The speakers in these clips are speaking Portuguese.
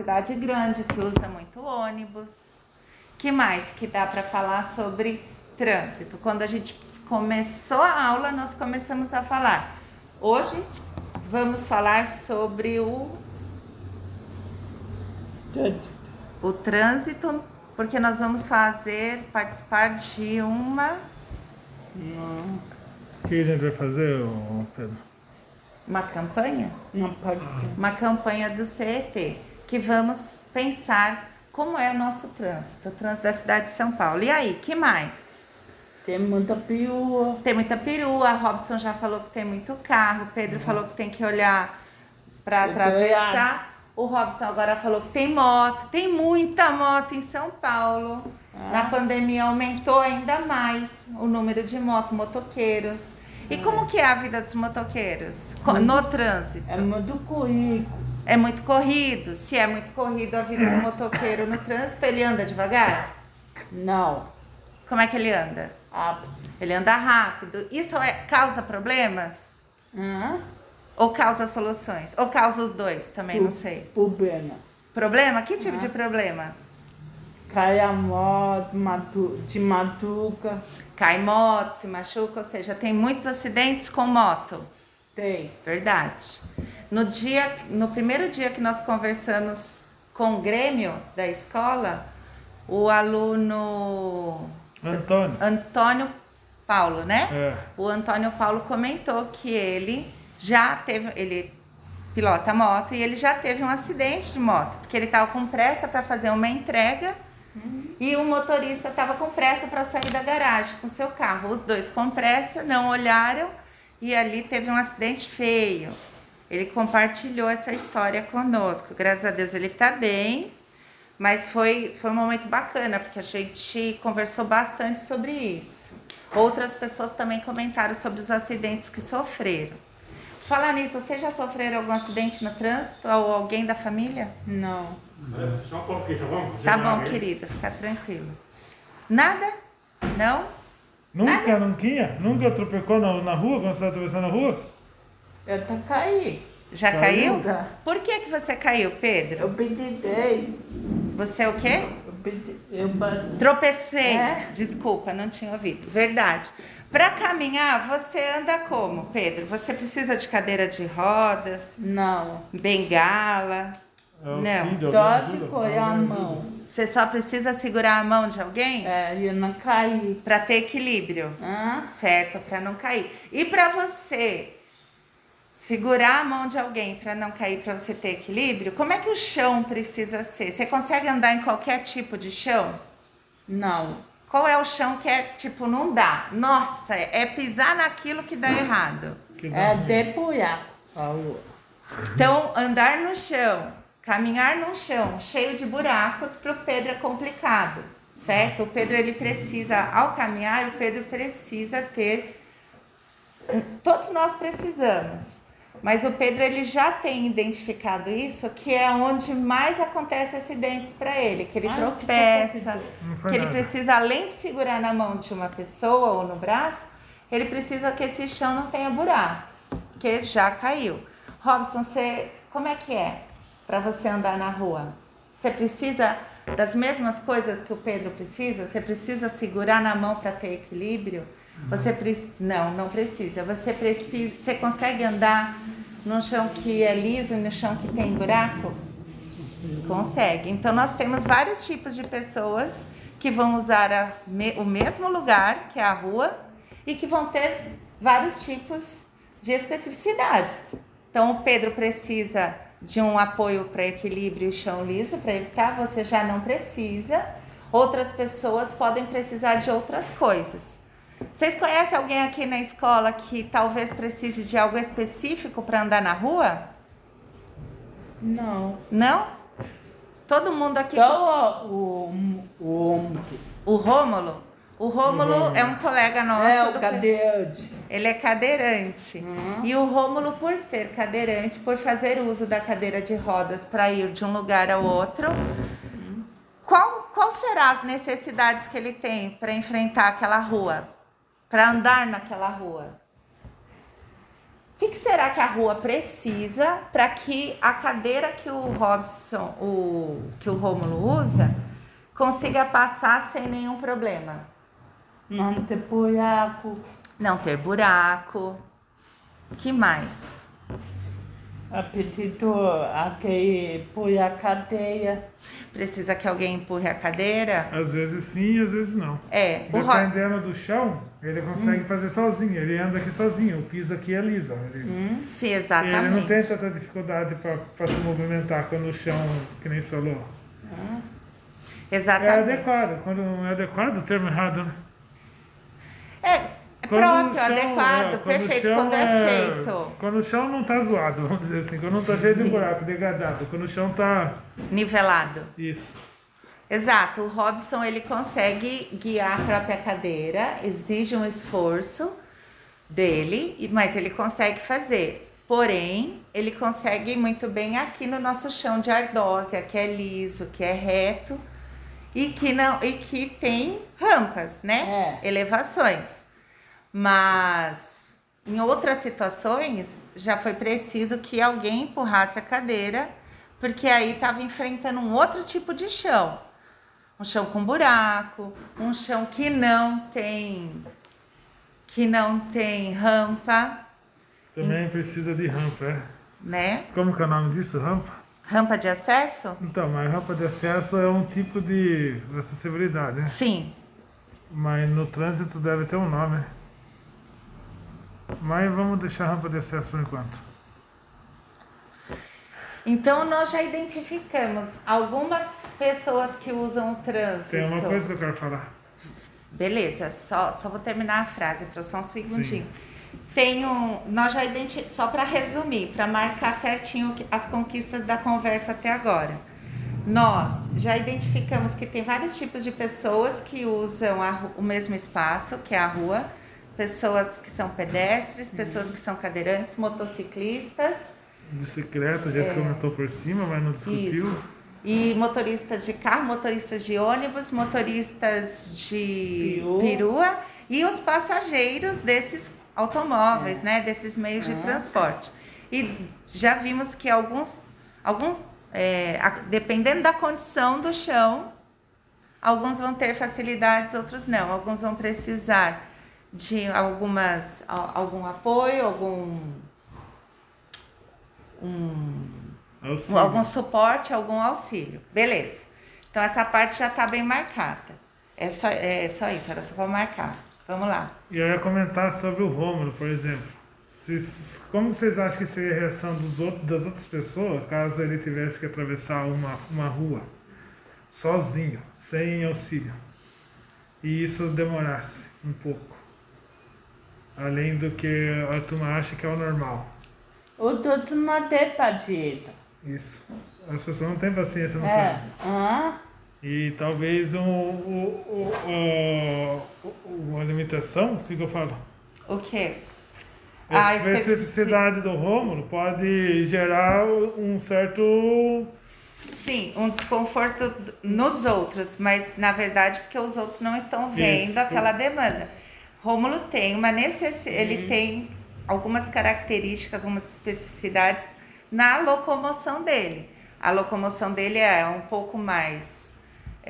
cidade grande que usa muito ônibus. Que mais que dá para falar sobre trânsito? Quando a gente começou a aula, nós começamos a falar. Hoje vamos falar sobre o o trânsito, porque nós vamos fazer participar de uma O que a gente vai fazer, Pedro? uma campanha, uma campanha do CET, que vamos pensar como é o nosso trânsito, o trânsito da cidade de São Paulo. E aí, que mais? Tem muita pior. Tem muita perua, Robson já falou que tem muito carro, Pedro falou que tem que olhar para atravessar. O Robson agora falou que tem moto, tem muita moto em São Paulo. Na pandemia aumentou ainda mais o número de moto, motoqueiros. E como que é a vida dos motoqueiros Co- no trânsito? É muito currículo. É muito corrido. Se é muito corrido a vida do motoqueiro no trânsito, ele anda devagar? Não. Como é que ele anda? A... Ele anda rápido. Isso é, causa problemas? Hã? Ou causa soluções? Ou causa os dois? Também não sei. Problema. Problema? Que tipo de problema? Cai a moto, matu... te matuca. Cai moto, se machuca, ou seja, tem muitos acidentes com moto. Tem. Verdade. No dia, no primeiro dia que nós conversamos com o Grêmio da escola, o aluno Antônio. Antônio Paulo, né? É. O Antônio Paulo comentou que ele já teve, ele pilota moto e ele já teve um acidente de moto, porque ele estava com pressa para fazer uma entrega e o motorista estava com pressa para sair da garagem com seu carro. Os dois com pressa não olharam e ali teve um acidente feio. Ele compartilhou essa história conosco. Graças a Deus ele está bem, mas foi, foi um momento bacana, porque a gente conversou bastante sobre isso. Outras pessoas também comentaram sobre os acidentes que sofreram. Falar nisso, vocês já sofreram algum acidente no trânsito ou alguém da família? Não. Só um pouquinho, tá bom? Tá bom, querida, fica tranquilo. Nada? Não? Nunca, nunca? Nunca tropecou na, na rua, quando você estava atravessando a rua? Eu tá caí. Já Caiu? caiu? Por que, que você caiu, Pedro? Eu pedidei. Você o quê? Eu pedi... Eu bati. Tropecei. É? Desculpa, não tinha ouvido. Verdade. Para caminhar, você anda como, Pedro? Você precisa de cadeira de rodas, Não. bengala? É o Não. Ajuda? de correr a mão. Você só precisa segurar a mão de alguém É, eu não caí. para ter equilíbrio, Hã? certo? Para não cair. E para você segurar a mão de alguém para não cair, para você ter equilíbrio, como é que o chão precisa ser? Você consegue andar em qualquer tipo de chão? Não. Qual é o chão que é tipo não dá? Nossa, é pisar naquilo que dá errado. Que É depurar. Então, andar no chão, caminhar num chão cheio de buracos para o Pedro é complicado, certo? O Pedro ele precisa, ao caminhar, o Pedro precisa ter. Todos nós precisamos, mas o Pedro ele já tem identificado isso, que é onde mais acontece acidentes para ele, que ele Ai, tropeça, foi que ele precisa, além de segurar na mão de uma pessoa ou no braço, ele precisa que esse chão não tenha buracos, que já caiu. Robson, você, como é que é para você andar na rua? Você precisa das mesmas coisas que o Pedro precisa? Você precisa segurar na mão para ter equilíbrio? Você pre... não, não precisa. Você precisa, você consegue andar num chão que é liso e no chão que tem buraco? Consegue. Então, nós temos vários tipos de pessoas que vão usar a o mesmo lugar, que é a rua, e que vão ter vários tipos de especificidades. Então, o Pedro precisa de um apoio para equilíbrio e chão liso para evitar, você já não precisa. Outras pessoas podem precisar de outras coisas. Vocês conhecem alguém aqui na escola que talvez precise de algo específico para andar na rua? Não. Não? Todo mundo aqui. Só o, o homem. O Rômulo? O Rômulo é um colega nosso. É o do- cadeirante. Ele é cadeirante. Uhum. E o Rômulo, por ser cadeirante, por fazer uso da cadeira de rodas para ir de um lugar ao outro, qual, qual será as necessidades que ele tem para enfrentar aquela rua? Para andar naquela rua? que, que será que a rua precisa para que a cadeira que o Robson, o, que o Rômulo usa, consiga passar sem nenhum problema? Não ter buraco. Não ter buraco. que mais? Apetito aquele põe a cadeia. Precisa que alguém empurre a cadeira? Às vezes sim, às vezes não. É, o Ro... Dependendo do chão, ele consegue fazer sozinho. Ele anda aqui sozinho. O piso aqui é liso. Ele, Sim, ele exatamente. não tem tanta dificuldade para se movimentar quando o chão, que nem falou. É Exatamente. adequado. Quando é adequado, o termo errado, né? É, Quando o próprio, chão- adequado, é, quando perfeito, quando é, feito. Quando o chão não tá zoado, vamos dizer assim. Quando não tá cheio de buraco, degradado. Quando o chão tá. Nivelado. Isso. Exato, o Robson ele consegue guiar a própria cadeira, exige um esforço dele, mas ele consegue fazer. Porém, ele consegue muito bem aqui no nosso chão de ardósia, que é liso, que é reto e que não e que tem rampas, né? É. Elevações. Mas em outras situações já foi preciso que alguém empurrasse a cadeira, porque aí estava enfrentando um outro tipo de chão. Um chão com buraco, um chão que não tem que não tem rampa, Também precisa de rampa, é. né? Como que é o nome disso? Rampa? Rampa de acesso? Então, mas rampa de acesso é um tipo de acessibilidade, né? Sim. Mas no trânsito deve ter um nome. Mas vamos deixar rampa de acesso por enquanto. Então nós já identificamos algumas pessoas que usam o trânsito. Tem uma coisa que eu quero falar. Beleza, só, só vou terminar a frase para só um segundinho. Tem um, nós já identi só para resumir, para marcar certinho as conquistas da conversa até agora. Nós já identificamos que tem vários tipos de pessoas que usam a o mesmo espaço, que é a rua, pessoas que são pedestres, pessoas que são cadeirantes, motociclistas, Bicicleta, gente comentou por cima, mas não discutiu. É. isso. E motoristas de carro, motoristas de ônibus, motoristas de Peru. perua e os passageiros desses automóveis, né, desses meios de transporte. E já vimos que alguns, algum, é, dependendo da condição do chão, alguns vão ter facilidades, outros não. Alguns vão precisar de algumas, algum apoio, algum Auxílio. algum suporte, algum auxílio. Beleza. Então essa parte já está bem marcada. É só, é só isso, era só para marcar. Vamos lá. E eu ia comentar sobre o Rômulo, por exemplo. Se- como vocês acham que seria a reação dos outros, das outras pessoas caso ele tivesse que atravessar uma, uma rua sozinho, sem auxílio? E isso demorasse um pouco. Além do que a turma acha que é o normal. O outro não tem paciência. Isso. As pessoas não têm paciência no É. trânsito. Hã? E talvez um, o, o- uma limitação, o que, que eu falo? O quê? A A especificidade do Rômulo pode gerar um certo. Sim, um desconforto nos outros, mas na verdade porque os outros não estão vendo Isso. aquela demanda. Rômulo tem uma necessidade, ele tem algumas características, algumas especificidades na locomoção dele. A locomoção dele é um pouco mais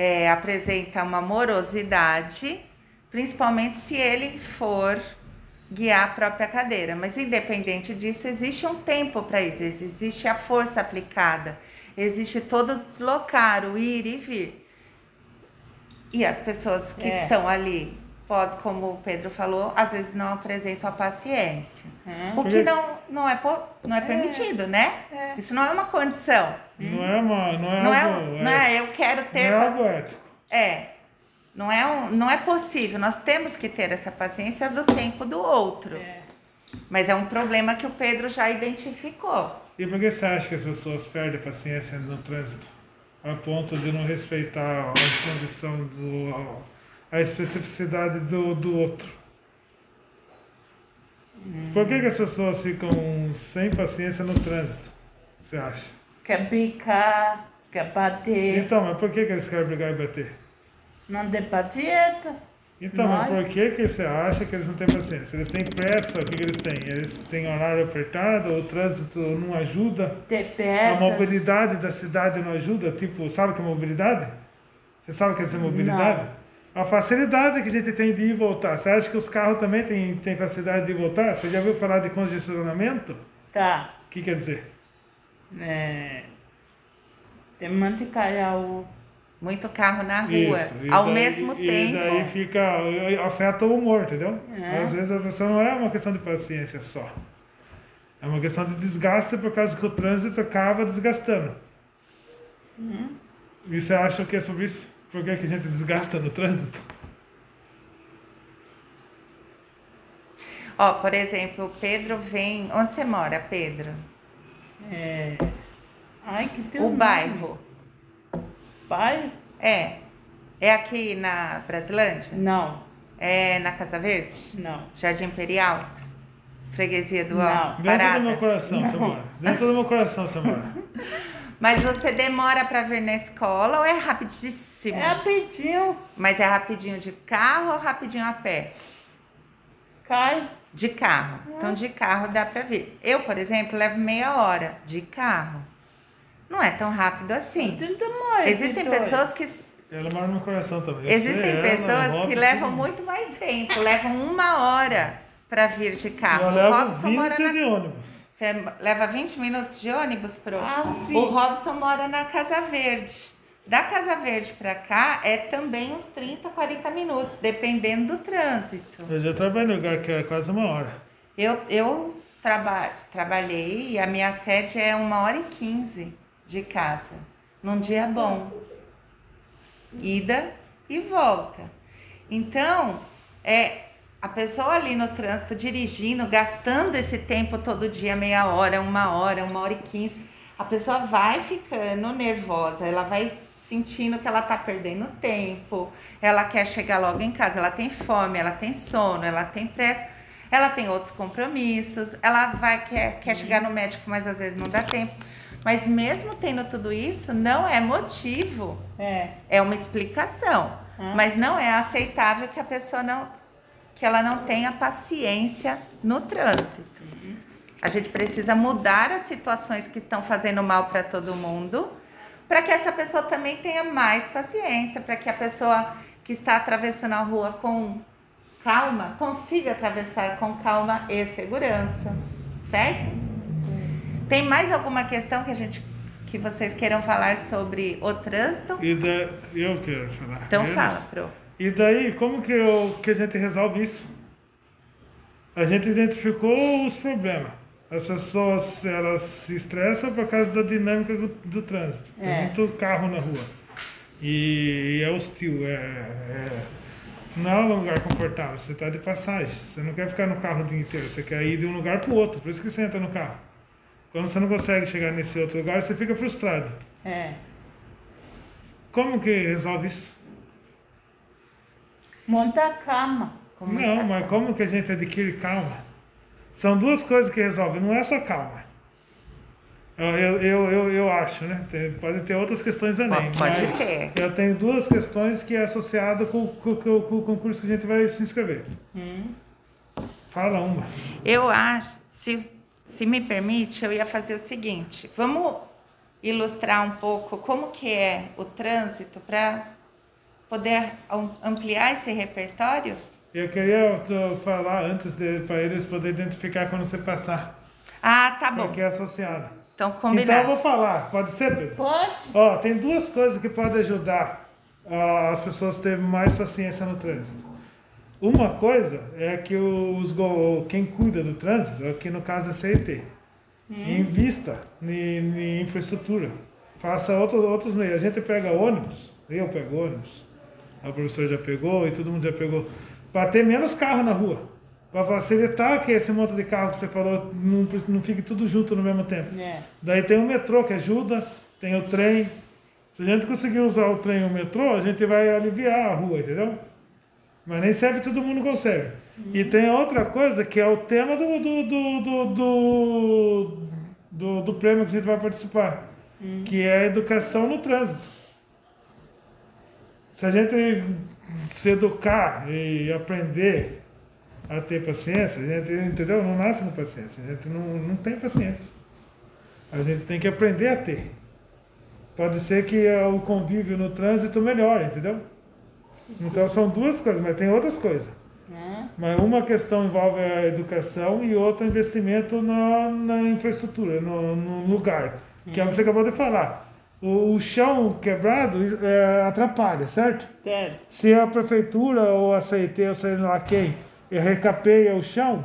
é, apresenta uma morosidade, principalmente se ele for guiar a própria cadeira. Mas independente disso, existe um tempo para isso, existe a força aplicada, existe todo o deslocar, o ir e vir. E as pessoas que É. estão ali, pode, como o Pedro falou, às vezes não apresentam a paciência. Hã? O que não, não, é, não é permitido, né? É. Isso não é uma condição. Não é uma. Não é Não é, algo. não é eu quero ter não é algo ético. é. Não é, um, não é possível. Nós temos que ter essa paciência do tempo do outro. É. Mas é um problema que o Pedro já identificou. E por que você acha que as pessoas perdem paciência no trânsito? A ponto de não respeitar a condição do. A especificidade do, do outro. Por que, que as pessoas ficam sem paciência no trânsito? Você acha? Quer picar, quer bater. Então, mas por que, que eles querem brigar e bater? Não tem paciência. Então, mas por que, que você acha que eles não têm paciência? Eles têm pressa, o que, que eles têm? Eles têm horário apertado, o trânsito não ajuda, a mobilidade da cidade não ajuda? Tipo, sabe o que é mobilidade? Você sabe o que é mobilidade? A facilidade que a gente tem de ir e voltar. Você acha que os carros também têm, têm facilidade de ir e voltar? Você já ouviu falar de congestionamento? Tá. O que quer dizer? É. Tem muito caiu. Muito carro na rua, Isso, e ao daí- mesmo e tempo. daí fica, afeta o humor, entendeu? É. Às vezes a pessoa não é uma questão de paciência só. É uma questão de desgaste por causa que o trânsito acaba desgastando. Uhum. E você acha o que sobre isso? Por que, que a gente desgasta no trânsito? Ó, por exemplo, o Pedro vem. Onde você mora, Pedro? É. Ai, que teu O nome? bairro. Pai? É. É aqui na Brasilândia? Não, É na Casa Verde? não. Jardim Imperial? Freguesia do Ó? Não. Dentro do meu coração, você mora. Dentro do meu coração, você mora. Mas você demora pra vir na escola ou é rapidíssimo? É rapidinho. Mas é rapidinho de carro ou rapidinho a pé? Cai. De carro. Então, de carro dá pra vir. Eu, por exemplo, levo meia hora de carro. Não é tão rápido assim. Mais. Existem Vitória. pessoas que Ela mora no meu coração também. Existem sei, ela, pessoas que Robson, levam muito mais tempo, levam uma hora pra vir de carro. Eu O levo Robson mora 20 na de ônibus. Você leva 20 minutos de ônibus pro. Ah, o Robson mora na Casa Verde. Da Casa Verde pra cá é também uns 30, 40 minutos, dependendo do trânsito. Eu já trabalhei em lugar que é quase uma hora. Eu, eu traba trabalhei e a minha sede é uma hora e 15 de casa, num dia bom. Ida e volta. Então, é a pessoa ali no trânsito dirigindo, gastando esse tempo todo dia, meia hora, uma hora, uma hora e quinze, a pessoa vai ficando nervosa, ela vai sentindo que ela tá perdendo tempo, ela quer chegar logo em casa, ela tem fome, ela tem sono, ela tem pressa, ela tem outros compromissos, ela vai quer, quer chegar no médico, mas às vezes não dá tempo. Mas mesmo tendo tudo isso, não é motivo É. é uma explicação, Hum. mas não é aceitável que a pessoa não que ela não tenha paciência no trânsito. A gente precisa mudar as situações que estão fazendo mal para todo mundo, para que essa pessoa também tenha mais paciência, para que a pessoa que está atravessando a rua com calma consiga atravessar com calma e segurança, certo? Tem mais alguma questão que a gente que vocês queiram falar sobre o trânsito? E da... Eu quero falar. Então fala, Pro. E daí, como que, eu, que a gente resolve isso? A gente identificou os problemas. As pessoas elas se estressam por causa da dinâmica do, do trânsito. Tem É. muito carro na rua. E é hostil. É, é- não é um lugar confortável. Você está de passagem. Você não quer ficar no carro o dia inteiro. Você quer ir de um lugar para o outro. Por isso que você entra no carro. Quando você não consegue chegar nesse outro lugar, você fica frustrado. É. Como que resolve isso? Monta a cama. Como Não, tá- mas como que a gente adquire calma? São duas coisas que resolvem, não é só calma. Eu, eu, eu, eu, acho, né? Tem, podem ter outras questões também. Pode- ter. Eu tenho duas questões que é associado com, com, com, com o concurso que a gente vai se inscrever. Hum. Fala uma. Eu acho, se, se me permite, eu ia fazer o seguinte. Vamos ilustrar um pouco como que é o trânsito para poder am- ampliar esse repertório? Eu queria falar antes para eles poderem identificar quando você passar. Ah, tá bom. Porque é associado. Então, Então eu combinado. vou falar. Pode ser, Pedro? Pode? Ó, tem duas coisas que podem ajudar as pessoas a terem mais paciência no trânsito. Uma coisa é que os quem cuida do trânsito, aqui no caso é CET, invista em, em infraestrutura. Faça outros, outros meios. A gente pega ônibus, eu pego ônibus, o professor já pegou e todo mundo já pegou, para ter menos carro na rua. Para facilitar que esse monte de carro que você falou não, não fique tudo junto no mesmo tempo. É. Daí tem o metrô que ajuda, tem o trem. Se a gente conseguir usar o trem e o metrô, a gente vai aliviar a rua, entendeu? Mas nem sempre todo mundo consegue. E tem outra coisa que é o tema do, do, do, do, do, do, do prêmio que a gente vai participar, que é a educação no trânsito. Se a gente se educar e aprender a ter paciência, a gente, entendeu? Não nasce com paciência, a gente não, não tem paciência. A gente tem que aprender a ter. Pode ser que o convívio no trânsito melhore, entendeu? Então são duas coisas, mas tem outras coisas. É. Mas uma questão envolve a educação e outra investimento na, na infraestrutura, no, no lugar. Que é o que você acabou de falar. O, chão quebrado é, atrapalha, certo? Sério. Se a prefeitura ou a CIT ou sei lá quem recapeia o chão,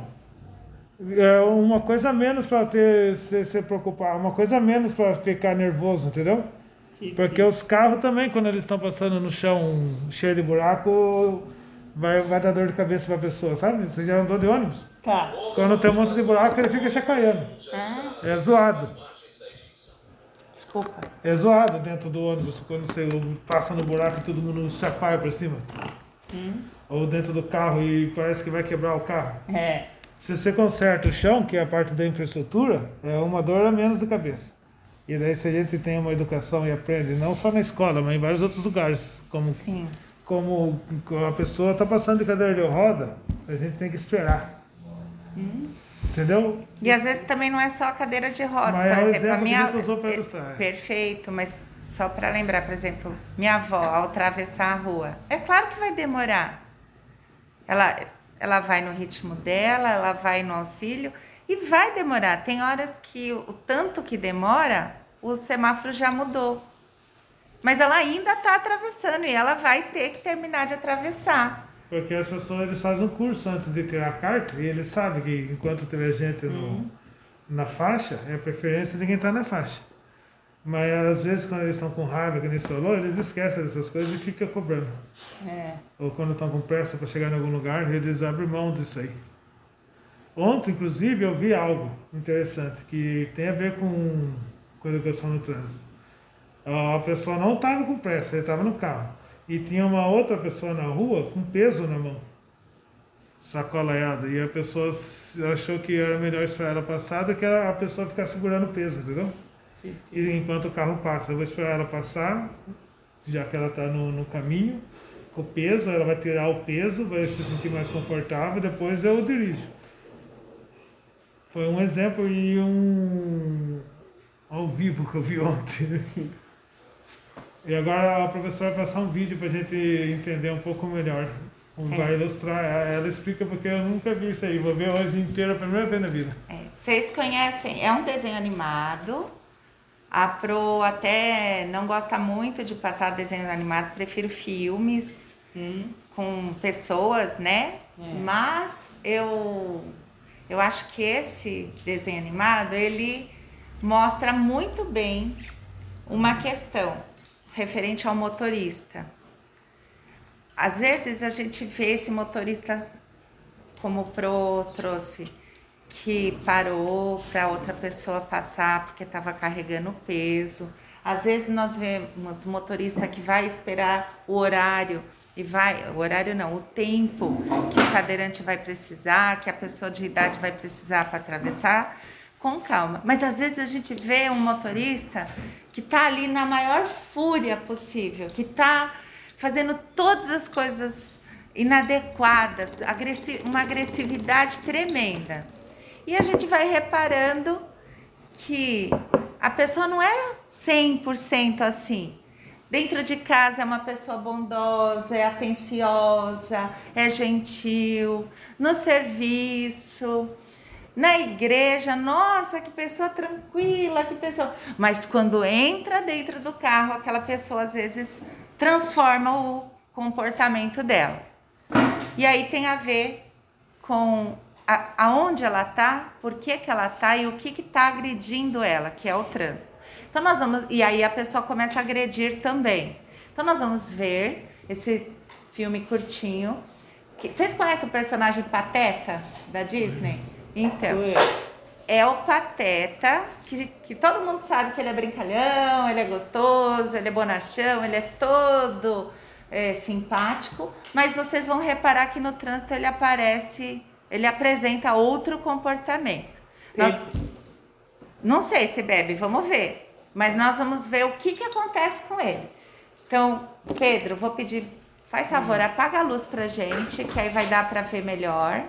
é uma coisa menos para ter se, se preocupar, uma coisa a menos para ficar nervoso, entendeu? Que- Porque os carros também, quando eles estão passando no chão cheio de buraco, vai, vai dar dor de cabeça para a pessoa, sabe? Você já andou de ônibus? Tá. Quando tem um monte de buraco, ele fica chacoalhando. Ah, É zoado. Desculpa. É zoado dentro do ônibus, quando você passa no buraco e todo mundo chacoalha para cima. Ou dentro do carro e parece que vai quebrar o carro. é. Se você conserta o chão, que é a parte da infraestrutura, é uma dor a menos de cabeça. E daí se a gente tem uma educação e aprende, não só na escola, mas em vários outros lugares, como, Sim. como a pessoa está passando de cadeira de roda, a gente tem que esperar. Entendeu? E às vezes também não é só a cadeira de rodas, Mas por é exemplo, a minha é, ilustrar. perfeito, mas só para lembrar, por exemplo, minha avó ao atravessar a rua, é claro que vai demorar. Ela ela vai no ritmo dela, ela vai no auxílio e vai demorar. Tem horas que o tanto que demora, o semáforo já mudou. Mas ela ainda está atravessando e ela vai ter que terminar de atravessar. Porque as pessoas eles fazem um curso antes de tirar a carta e eles sabem que enquanto tiver gente no, na faixa, é a preferência de quem está na faixa. Mas às vezes quando eles estão com raiva, que nem falou, eles esquecem dessas coisas e ficam cobrando. É. Ou quando estão com pressa para chegar em algum lugar, eles abrem mão disso aí. Ontem, inclusive, eu vi algo interessante que tem a ver com, com educação no trânsito. A pessoa não estava com pressa, ele estava no carro. E tinha uma outra pessoa na rua com peso na mão, sacolaiada. E a pessoa achou que era melhor esperar ela passar do que a pessoa ficar segurando o peso, entendeu? Que- E enquanto o carro passa, eu vou esperar ela passar, já que ela está no, no caminho, com o peso, ela vai tirar o peso, vai se sentir mais confortável, depois eu dirijo. Foi um exemplo e um ao vivo que eu vi ontem. E agora a professora vai passar um vídeo para a gente entender um pouco melhor. Vai ilustrar, ela explica porque eu nunca vi isso aí, vou ver hoje inteiro, a primeira vez na vida. É, vocês conhecem, é um desenho animado. A Pro até não gosta muito de passar desenho animado, prefiro filmes Hum. com pessoas, né? Mas eu eu acho que esse desenho animado, ele mostra muito bem uma questão referente ao motorista. Às vezes a gente vê esse motorista como o Pro trouxe, que parou para outra pessoa passar porque estava carregando peso. Às vezes nós vemos motorista que vai esperar o horário e vai, o horário não, o tempo que o cadeirante vai precisar, que a pessoa de idade vai precisar para atravessar, com calma. Mas às vezes a gente vê um motorista que está ali na maior fúria possível, que está fazendo todas as coisas inadequadas, uma agressividade tremenda. E a gente vai reparando que a pessoa não é 100% assim. Dentro de casa é uma pessoa bondosa, é atenciosa, é gentil, no serviço, na igreja, nossa, que pessoa tranquila, que pessoa. Mas quando entra dentro do carro, aquela pessoa às vezes transforma o comportamento dela. E aí tem a ver com a, aonde ela tá, por que, que ela tá e o que que tá agredindo ela, que é o trânsito. Então nós vamos e aí a pessoa começa a agredir também. Então nós vamos ver esse filme curtinho. que- vocês conhecem o personagem Pateta da Disney? Então, é o Pateta, que, que todo mundo sabe que ele é brincalhão, ele é gostoso, ele é bonachão, ele é todo é, simpático, mas vocês vão reparar que no trânsito ele aparece, ele apresenta outro comportamento. Nós, não sei se bebe, vamos ver, mas nós vamos ver o que, que acontece com ele. Então, Pedro, vou pedir Faz favor, apaga a luz pra gente, que aí vai dar pra ver melhor.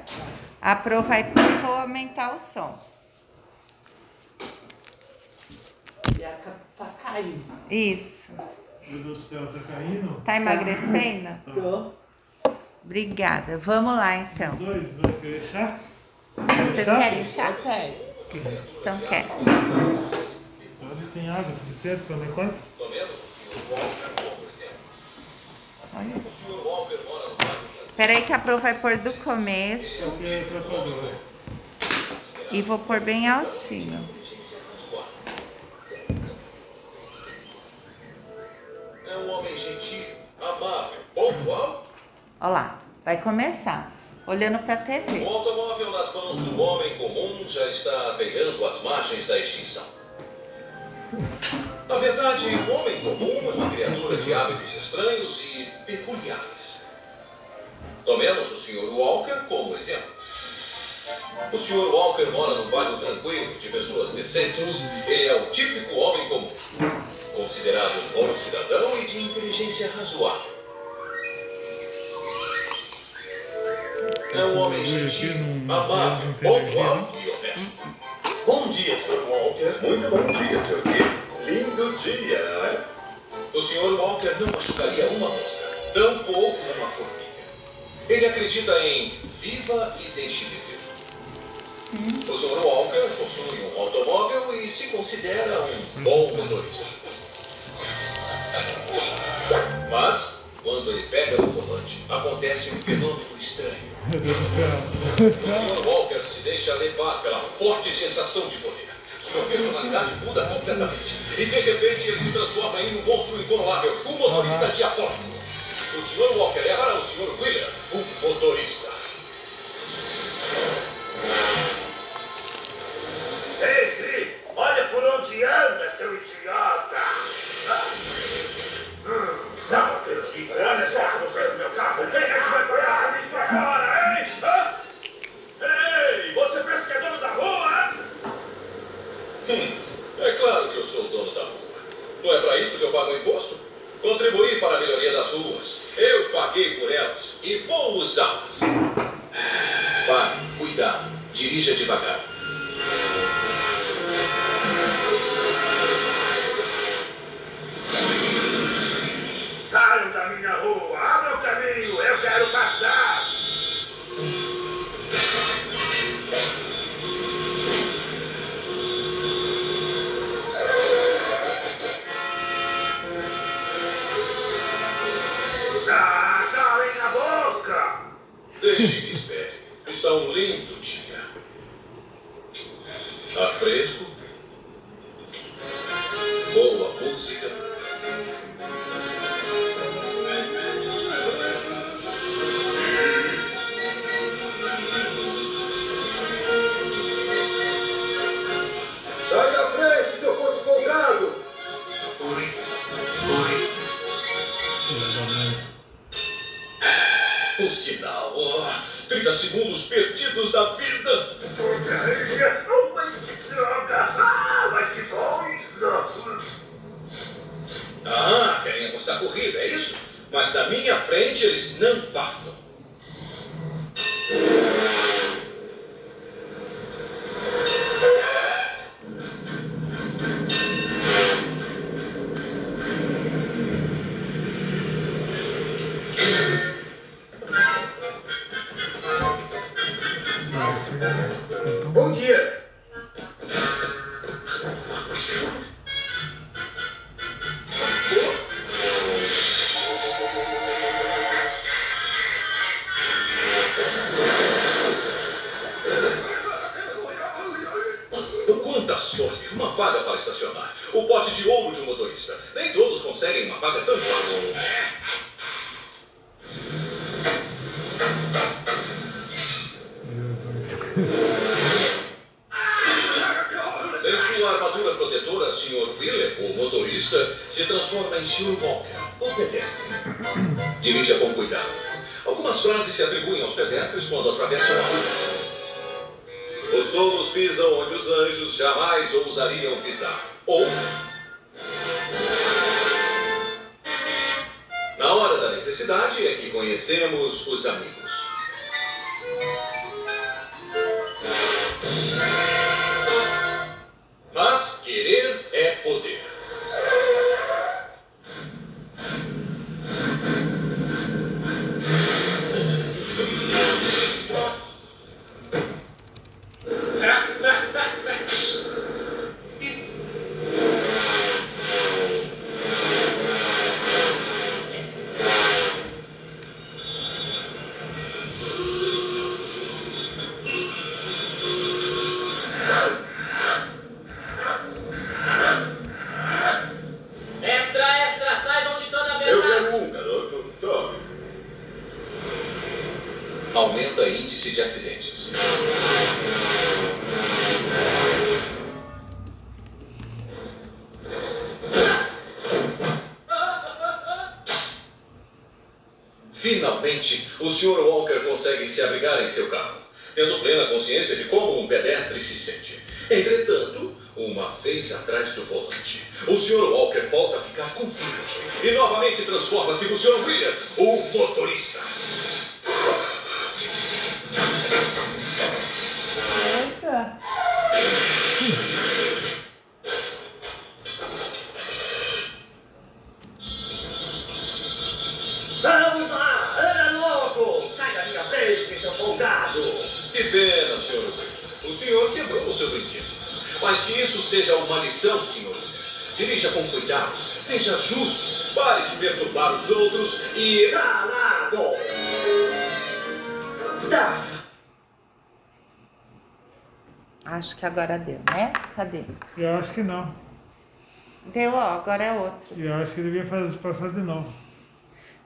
A Pro vai pôr e vou aumentar o som. E a capa tá caindo. Isso. Meu Deus do céu, tá caindo? Tá emagrecendo? Tô. Obrigada. Vamos lá então. Dois, vai querer chá? Vocês querem chá? Eu quero. Então quer. Onde tem água suficiente para me quanto? Olha. Peraí que a Pro vai pôr do começo tratador. e vou pôr bem altinho. É um homem gentil, amável, pontual. Olha lá, vai começar. Olhando pra TV. O automóvel nas mãos do homem comum já está beirando as margens da extinção. Na verdade, o homem comum é uma criatura de hábitos estranhos e peculiares. Tomemos o Sr. Walker como exemplo. O Sr. Walker mora num bairro tranquilo, de pessoas decentes. Ele é o típico homem comum, considerado um bom cidadão e de inteligência razoável. É um homem gentil, amável, pontual e honesto. Bom dia, Sr. Walker. Muito bom dia, Sr. Key. Lindo dia, não é? O Sr. Walker não machucaria uma mosca, tampouco uma formiga. Ele acredita em viva e deixe viver. O Sr. Walker possui um automóvel e se considera um bom motorista. Mas, quando ele pega no volante, acontece um fenômeno estranho. Meu Deus do céu. O Sr. Walker se deixa levar pela forte sensação de poder. Sua personalidade muda completamente. E de repente ele se transforma em um monstro incoronável, um motorista diabólico. O Sr. Walker é para o Sr. Wheeler, um motorista. Ei, Zi, olha por onde anda, seu idiota! Hum, não acredito. Olha só como fez meu carro. Quem é que vai parar isso agora, hein? Hã? Ei, você pensa que é dono da rua, hein? Hum, é claro que eu sou o dono da rua. Não é para isso que eu pago imposto? Contribuir para a melhoria das ruas. Eu paguei por elas e vou usá-las. Pare, cuidado, dirija devagar. Deixe-me espere. Está um lindo dia. Tá fresco. Segundos perdidos da vida. Porcaria! Oh, mas que droga! Ah, mas que coisa! Ah, querem apostar corrida, é isso? Mas na minha frente eles não passam. Bom dia! Quanta sorte! Uma vaga para estacionar. O pote de ouro de um motorista. Nem todos conseguem uma vaga tão fácil. Em Sr. Walker, o pedestre. Dirija com cuidado. Algumas frases se atribuem aos pedestres quando atravessam a rua. Os tolos pisam onde os anjos jamais ousariam pisar. Ou, na hora da necessidade é que conhecemos os amigos. Cadê? Eu acho que não. Deu, ó, agora é outro. Eu acho que devia fazer passar de novo.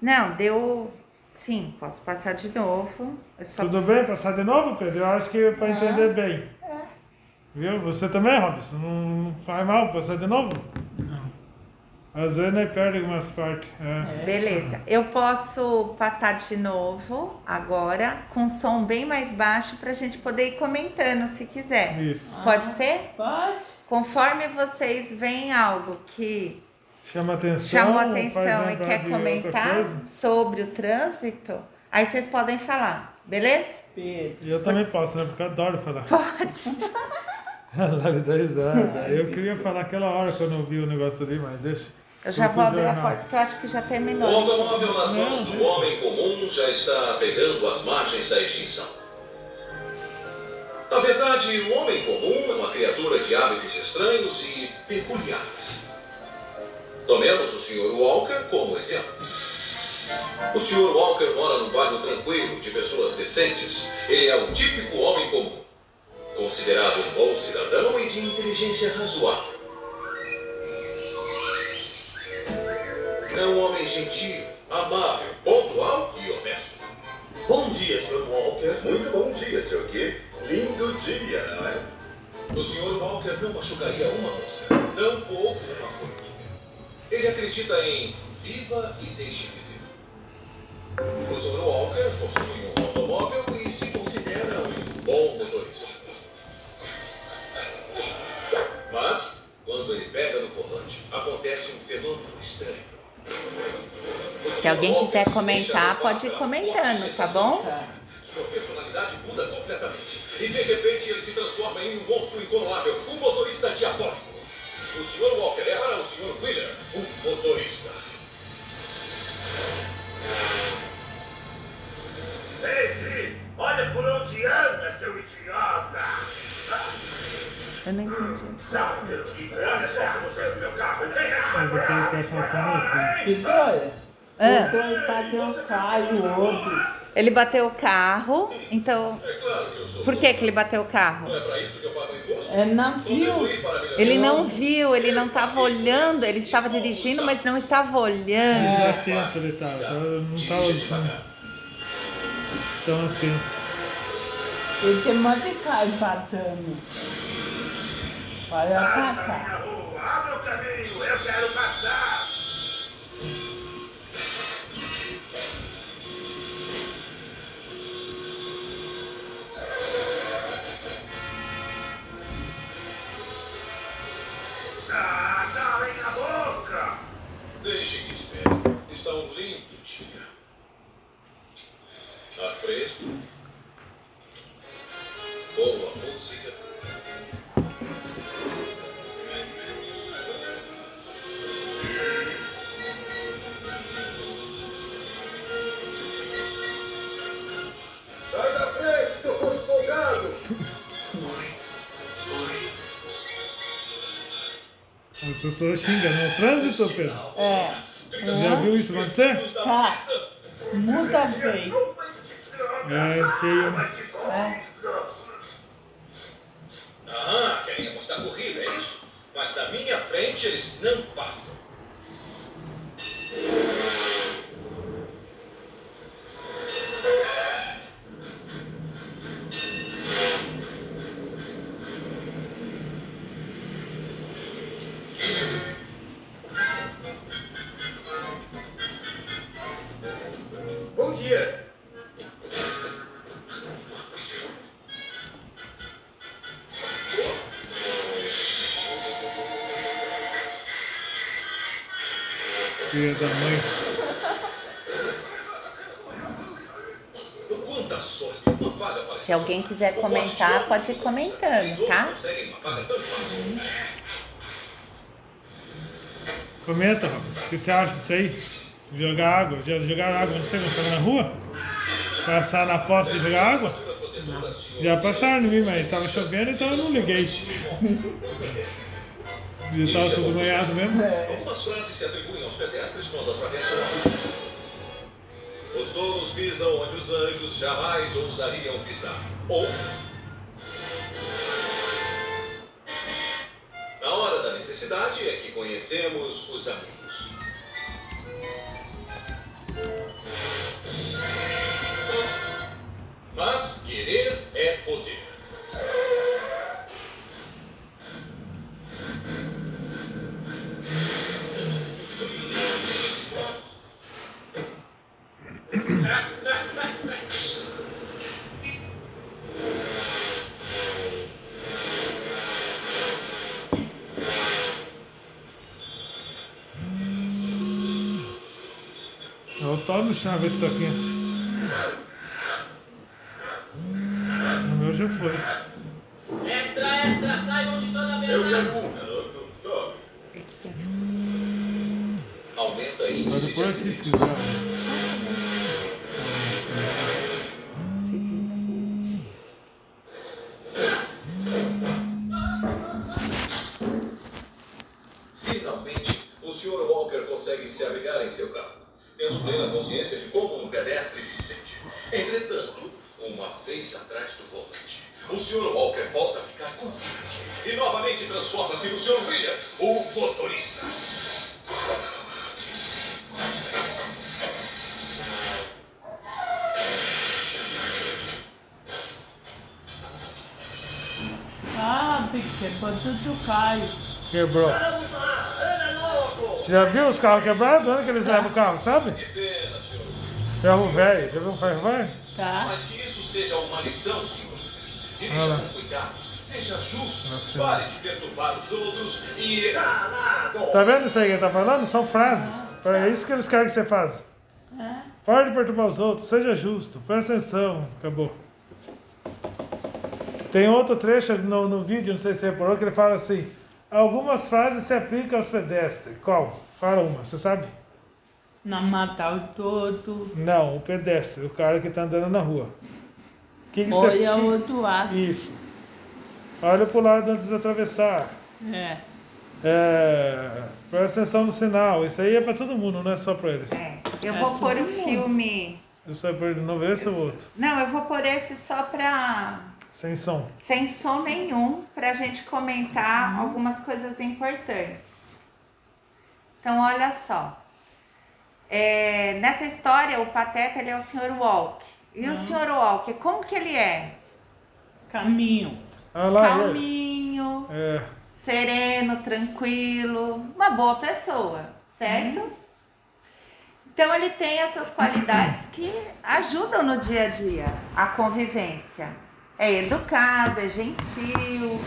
Não, deu. Sim, posso passar de novo. Eu só Tudo preciso- bem? Passar de novo, Pedro? Eu acho que é para entender bem. Viu? Você também, Robson? Não faz mal passar de novo? Às vezes nem perde algumas partes. É. Beleza. Eu posso passar de novo agora com som bem mais baixo para a gente poder ir comentando se quiser. Isso. Pode ser? Pode? Conforme vocês veem algo que Chama atenção. chamou atenção e quer comentar sobre o trânsito, aí vocês podem falar, beleza? E eu também posso, né? Porque eu adoro falar. Pode. De 10 anos. Eu queria falar aquela hora quando eu vi o negócio ali, mas deixa. Eu já vou abrir a Não. porta, porque eu acho que já O terminou. automóvel nas mãos do homem comum já está pegando as margens da extinção. Na verdade, o homem comum é uma criatura de hábitos estranhos e peculiares. Tomemos o Sr. Walker como exemplo. O Sr. Walker mora num bairro tranquilo, de pessoas decentes. Ele é o típico homem comum. Considerado um bom cidadão e de inteligência razoável. É um homem gentil, amável, pontual e honesto. Bom dia, Sr. Walker. Muito bom dia, Sr. Key. Lindo dia, não é? O Sr. Walker não machucaria uma moça, tampouco uma fruta. Ele acredita em viva e deixe viver. O Sr. Walker possui um automóvel e se considera um bom motorista. Mas, quando ele pega no volante, acontece um fenômeno estranho. Se alguém quiser comentar, pode ir comentando, tá bom? Sua personalidade muda completamente. E de repente ele se transforma em um monstro incoronável, um motorista diabólico. O Sr. Walker é para o Sr. Wheeler, um motorista. Ei, Sim, olha por onde anda, seu idiota! Eu não entendi. Não, eu digo, olha só como você é meu carro. Vem Eu cá, vou ter que assaltar meu. Ah. Então ele bateu o carro e o outro. Ele bateu o carro, então. É claro que eu sou. Por que, que ele bateu o carro? Não é que? É não viu. Ele não viu, ele não estava olhando, ele estava dirigindo, mas não estava olhando. Desatento ele tava. tava não estava Dirija devagar. tão atento. Ele tem carro batendo. Olha pra cá. abra o caminho, eu quero passar. Ah, calem As pessoas xingam no trânsito, Pedro? É. Já é. viu isso acontecer? Tá. Muita vez. É, feio. É. Se alguém quiser comentar, pode ir comentando, tá? Comenta, Robson, o que você acha disso aí? Jogar água? Já jogaram água você quando estava na rua? Passar na poça e jogar água? Já passaram em mim, mas tava chovendo, então eu não liguei. Já estava tudo banhado mesmo. Algumas touros pisam onde os anjos jamais ousariam pisar. Ou. Na hora da necessidade é que conhecemos os amigos. Eu no chão, ver tá quente. Quebrou. Já viu os carros quebrados? Onde que eles levam o carro, sabe? Ferro velho. Já viu um ferro velho? Tá? Mas que isso seja uma lição, senhor. Ah Dirija com cuidado, seja justo, Nossa. pare de perturbar os outros e... Calado! Tá vendo isso aí que ele tá falando? São frases. É isso que eles querem que você faça. É. Pare de perturbar os outros, seja justo, presta atenção. Acabou. Tem outro trecho no, no vídeo, não sei se você reparou, que ele fala assim: algumas frases se aplicam aos pedestres. Qual? Fala uma, você sabe? Não matar o todo. Não, o pedestre, o cara que tá andando na rua. Que que você- Olha o outro lado. Isso. Olha pro lado antes de atravessar. É. É, presta atenção no sinal. Isso aí é pra todo mundo, não é só pra eles. É, eu vou pôr o filme. Isso é pra ele não ver esse ou outro. Não, eu vou pôr esse só pra. Sem som. sem som nenhum, pra gente comentar algumas coisas importantes. Então, olha só. É, nessa história, o Pateta ele é o Sr. Walk. E o Sr. Walk, como que ele é? Caminho. Ah lá, ele. Calminho, É. sereno, tranquilo, uma boa pessoa, certo? Então ele tem essas qualidades que ajudam no dia a dia, a convivência. É educado, é gentil,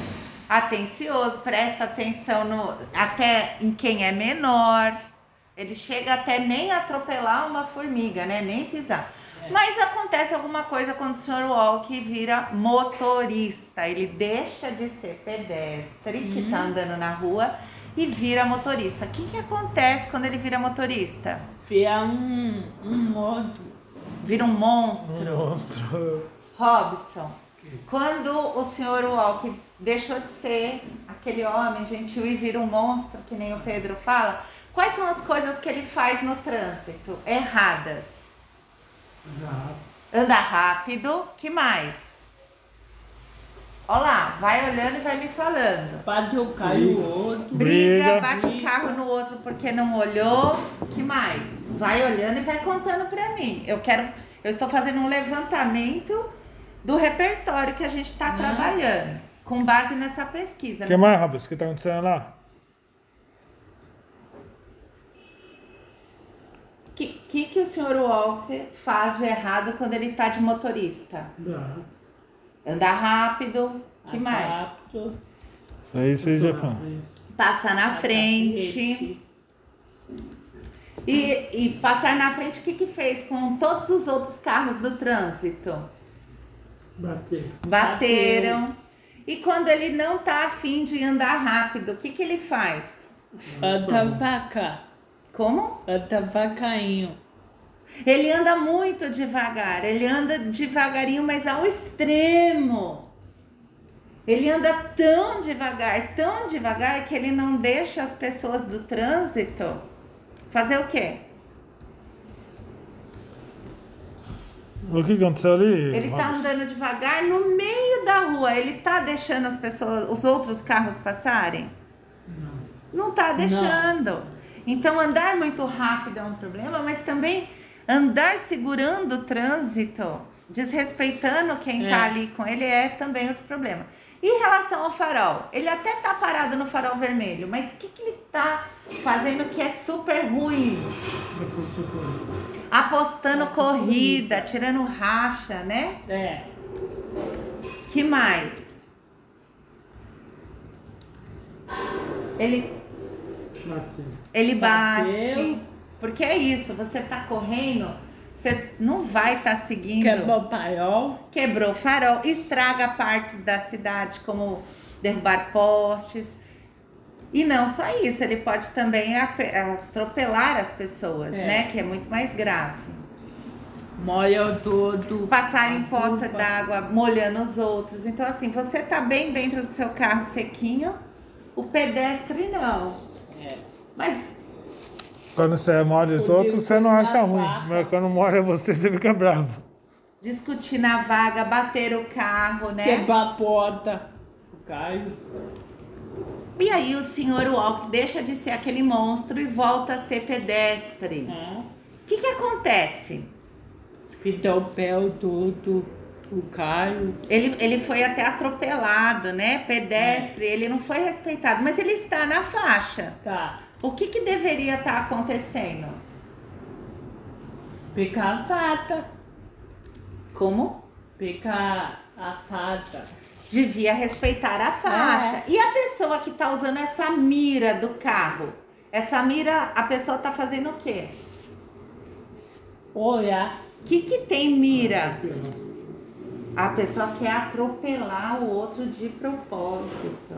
atencioso, presta atenção no, até em quem é menor. Ele chega até nem a atropelar uma formiga, né? Nem pisar. Mas acontece alguma coisa quando o Sr. Walk vira motorista. Ele deixa de ser pedestre que tá andando na rua e vira motorista. O que, que acontece quando ele vira motorista? Vira um, um modo. Vira um monstro. Monstro. Robson, Quando o senhor Walker deixou de ser aquele homem gentil e vira um monstro, que nem o Pedro fala, quais são as coisas que ele faz no trânsito erradas? Anda rápido, que mais? Olha lá, vai olhando e vai me falando. Bate o carro o outro. Briga, Briga. bate o carro no outro porque não olhou. Que mais? Vai olhando e vai contando pra mim. Eu quero, eu estou fazendo um levantamento do repertório que a gente está trabalhando, com base nessa pesquisa. O que mais, Robson? O que tá acontecendo lá? O que, que, que o senhor Walker faz de errado quando ele tá de motorista? Andar rápido, que mais? Rápido. Isso aí vocês já falam. Passar na frente. E, e passar na frente, o que, que fez com todos os outros carros do trânsito? Bater. Bateram. E quando ele não tá afim de andar rápido, o que, que ele faz? Anda vaca. Como? Anda vacainho. Ele anda muito devagar, ele anda devagarinho, mas ao extremo. Ele anda tão devagar, tão devagar que ele não deixa as pessoas do trânsito fazer o quê? O que aconteceu ali? Ele tá Robson? andando devagar no meio da rua. Ele tá deixando as pessoas, os outros carros passarem? Não. Não tá deixando. Então andar muito rápido é um problema, mas também andar segurando o trânsito, desrespeitando quem É. tá ali com ele é também outro problema. Em relação ao farol, ele até tá parado no farol vermelho, mas o que, que ele tá fazendo que é super ruim? Apostando corrida, tirando racha, né? É. Que mais? Ele, ele bate. Bateu. Porque é isso, você tá correndo, você não vai estar seguindo. Quebrou o paiol. Quebrou o farol, estraga partes da cidade, como derrubar postes. E não só isso, ele pode também atropelar as pessoas, É. né? Que é muito mais grave. Molha tudo. Passar em poça d'água molhando os outros. Então, assim, você tá bem dentro do seu carro sequinho, o pedestre não. É. Mas Quando você molha os outros, você não acha ruim. vaca. Mas quando molha você, você fica bravo. discutir na vaga, bater o carro, né? Quebrar a porta. O Caio. E aí o senhor Walk deixa de ser aquele monstro e volta a ser pedestre. É. O que que acontece? Pintou o pé tudo. O Caio. Ele, ele foi até atropelado, né? Pedestre, ele não foi respeitado, mas ele está na faixa. Tá. O que que deveria estar acontecendo? Picar a fata. Como? Picar a fata. Devia respeitar a faixa. E a pessoa que tá usando essa mira do carro? Essa mira, a pessoa tá fazendo o quê? Olhar. O que que tem mira? A pessoa quer atropelar o outro de propósito.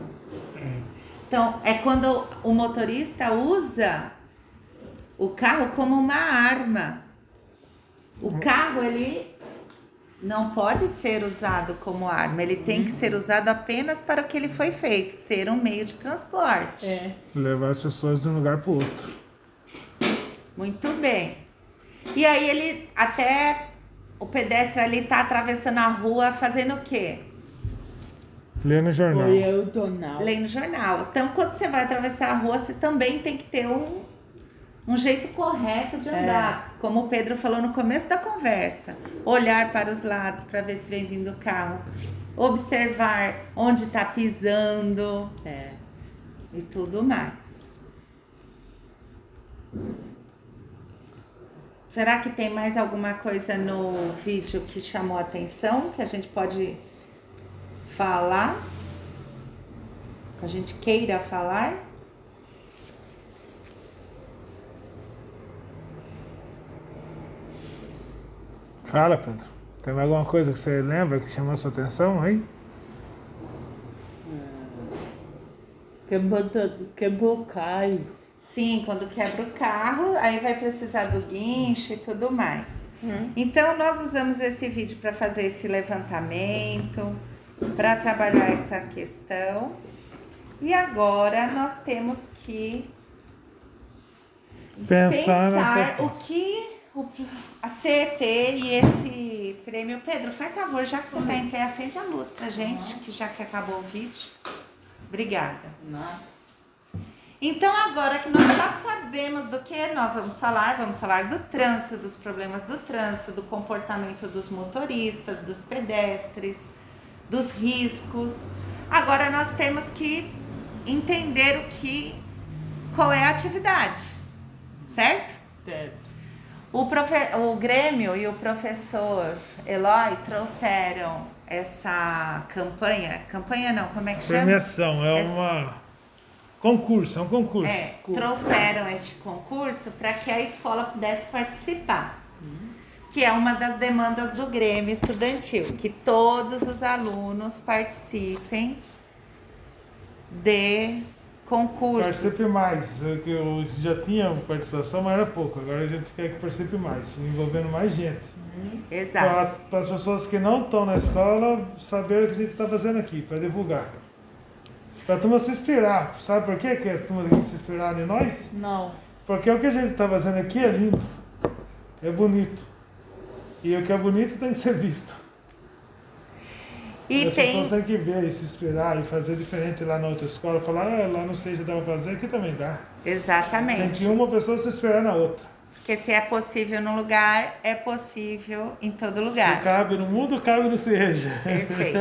Então, é quando o motorista usa o carro como uma arma. O carro, ele não pode ser usado como arma. Ele tem que ser usado apenas para o que ele foi feito, ser um meio de transporte. É. Levar as pessoas de um lugar pro outro. Muito bem. E aí ele até o pedestre ali tá atravessando a rua fazendo o quê? Lê no jornal. Eu donal. Lendo no jornal. Então, quando você vai atravessar a rua, você também tem que ter um, um jeito correto de andar. Como o Pedro falou no começo da conversa. Olhar para os lados para ver se vem vindo o carro. Observar onde está pisando É. e tudo mais. Será que tem mais alguma coisa no vídeo que chamou a atenção que a gente pode falar? Que a gente queira falar? Fala, Pedro. Tem alguma coisa que você lembra que chamou sua atenção aí? Quebrou, o Caio. Sim, quando quebra o carro, aí vai precisar do guincho e tudo mais. Então, nós usamos esse vídeo para fazer esse levantamento, para trabalhar essa questão. E agora nós temos que Pensar, pensar o que a CET e esse prêmio. Pedro, faz favor, já que você está em pé, acende a luz pra gente, que já que acabou o vídeo. Obrigada. Então, agora que nós já sabemos do que nós vamos falar, vamos falar do trânsito, dos problemas do trânsito, do comportamento dos motoristas, dos pedestres, dos riscos. Agora nós temos que entender o que qual é a atividade, certo? Certo. O, profe- o Grêmio e o professor Eloy trouxeram essa campanha, campanha não, como é que chama? Premiação é uma concurso, é um concurso. É, trouxeram este concurso para que a escola pudesse participar. Que é uma das demandas do Grêmio Estudantil, que todos os alunos participem de concursos. Participe mais, é que eu já tinha participação, mas era pouco. Agora a gente quer que participe mais, envolvendo mais gente. Exato. Para as pessoas que não estão na escola saber o que a gente está fazendo aqui, para divulgar. Para a turma se inspirar. Sabe por quê que a turma tem que se inspirar em nós? Não. Porque o que a gente está fazendo aqui é lindo, é bonito. E o que é bonito tem que ser visto. E as tem. pessoas têm que ver e se inspirar e fazer diferente lá na outra escola. Falar, ah, lá não sei se dá para fazer, aqui também dá. Tem Exatamente. que uma pessoa se inspirar na outra. Porque se é possível num lugar, é possível em todo Se lugar. cabe no mundo, cabe no seja. Perfeito.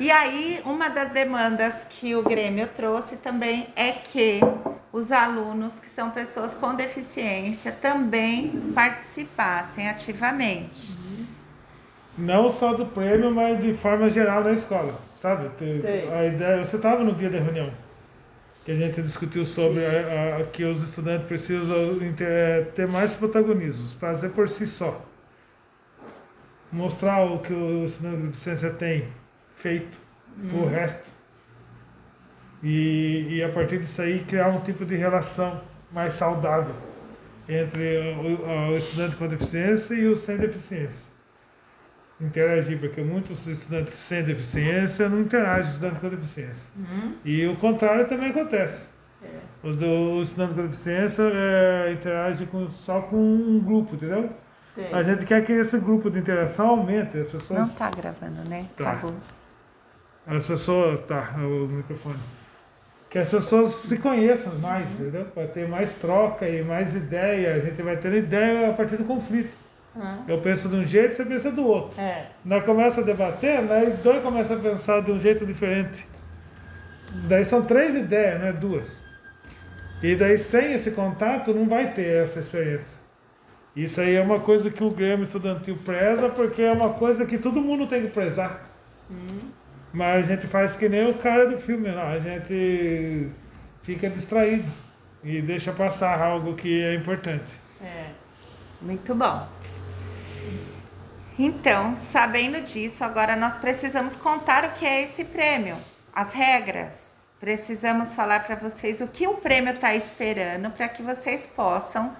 E aí, uma das demandas que o Grêmio trouxe também é que os alunos que são pessoas com deficiência também participassem ativamente. Não só do prêmio, mas de forma geral na escola, sabe? A ideia, você estava no dia da reunião, que a gente discutiu sobre a- a- que os estudantes precisam inter- ter mais protagonismo, fazer por si só. Mostrar o que o estudante de deficiência tem feito pro resto. E, e a partir disso aí criar um tipo de relação mais saudável entre o, o estudante com deficiência e o sem deficiência interagir, porque muitos estudantes sem deficiência não interagem com estudante com deficiência. E o contrário também acontece. Os, do- os estudantes com deficiência é, interagem com, só com um grupo, entendeu? Tem. A gente quer que esse grupo de interação aumente. As pessoas, Não tá gravando, né? Tá. Acabou. As pessoas. Tá, o microfone. Que as pessoas se conheçam mais, entendeu? Para ter mais troca e mais ideia. A gente vai ter ideia a partir do conflito. Hum. Eu penso de um jeito, você pensa do outro. É. Nós começa a debater, aí dois começam a pensar de um jeito diferente. Daí são três ideias, não é duas. E daí sem esse contato não vai ter essa experiência. Isso aí é uma coisa que o Grêmio Estudantil preza, porque é uma coisa que todo mundo tem que prezar. Mas a gente faz que nem o cara do filme, não. A gente fica distraído e deixa passar algo que é importante. É. Muito bom. Então, sabendo disso, agora nós precisamos contar o que é esse prêmio, as regras. Precisamos falar para vocês o que o prêmio está esperando para que vocês possam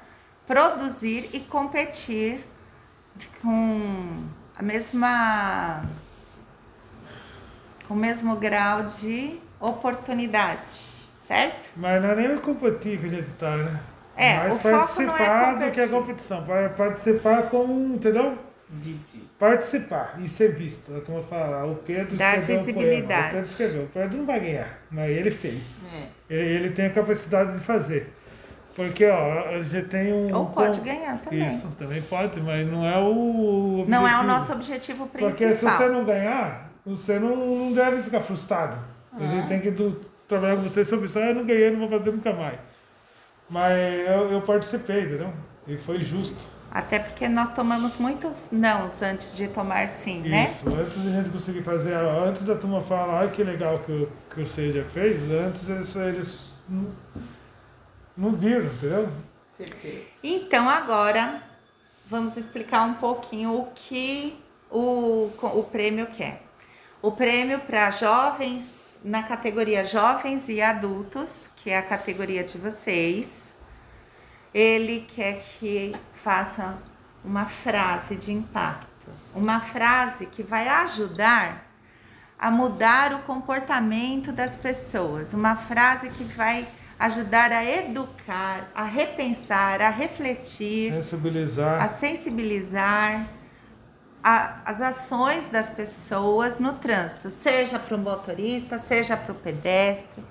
produzir e competir com a mesma com o mesmo grau de oportunidade, certo? Mas não é nem o competir que a gente tá, né? É, Mas o foco não é participar do que competir. competição. Para participar como, entendeu? De, de. Participar e ser visto. A turma fala, o Pedro um visibilidade. poema. O Pedro escreveu. O Pedro não vai ganhar, mas ele fez. É. Ele, ele tem a capacidade de fazer. Porque, ó, a gente tem um... Ou pode um- ganhar também. Isso, também pode, mas não é o Não é o objetivo. nosso objetivo Porque se principal. você não ganhar, você não, não deve ficar frustrado. A gente tem que do- trabalhar com você sobre isso. Ah, eu não ganhei, não vou fazer nunca mais. Mas eu, eu participei, entendeu? E foi justo. Até porque nós tomamos muitos nãos antes de tomar sim, né? Isso. Antes da gente conseguir fazer, antes da turma falar, ah, que legal que, o- que o Seja fez, antes eles, eles não, não viram, entendeu? Perfeito. Então agora vamos explicar um pouquinho o que o, o prêmio quer. O prêmio para jovens, na categoria jovens e adultos, que é a categoria de vocês, ele quer que faça uma frase de impacto, uma frase que vai ajudar a mudar o comportamento das pessoas, uma frase que vai ajudar a educar, a repensar, a refletir, Sensibilizar. a sensibilizar a- as ações das pessoas no trânsito, seja para o motorista, seja para o pedestre,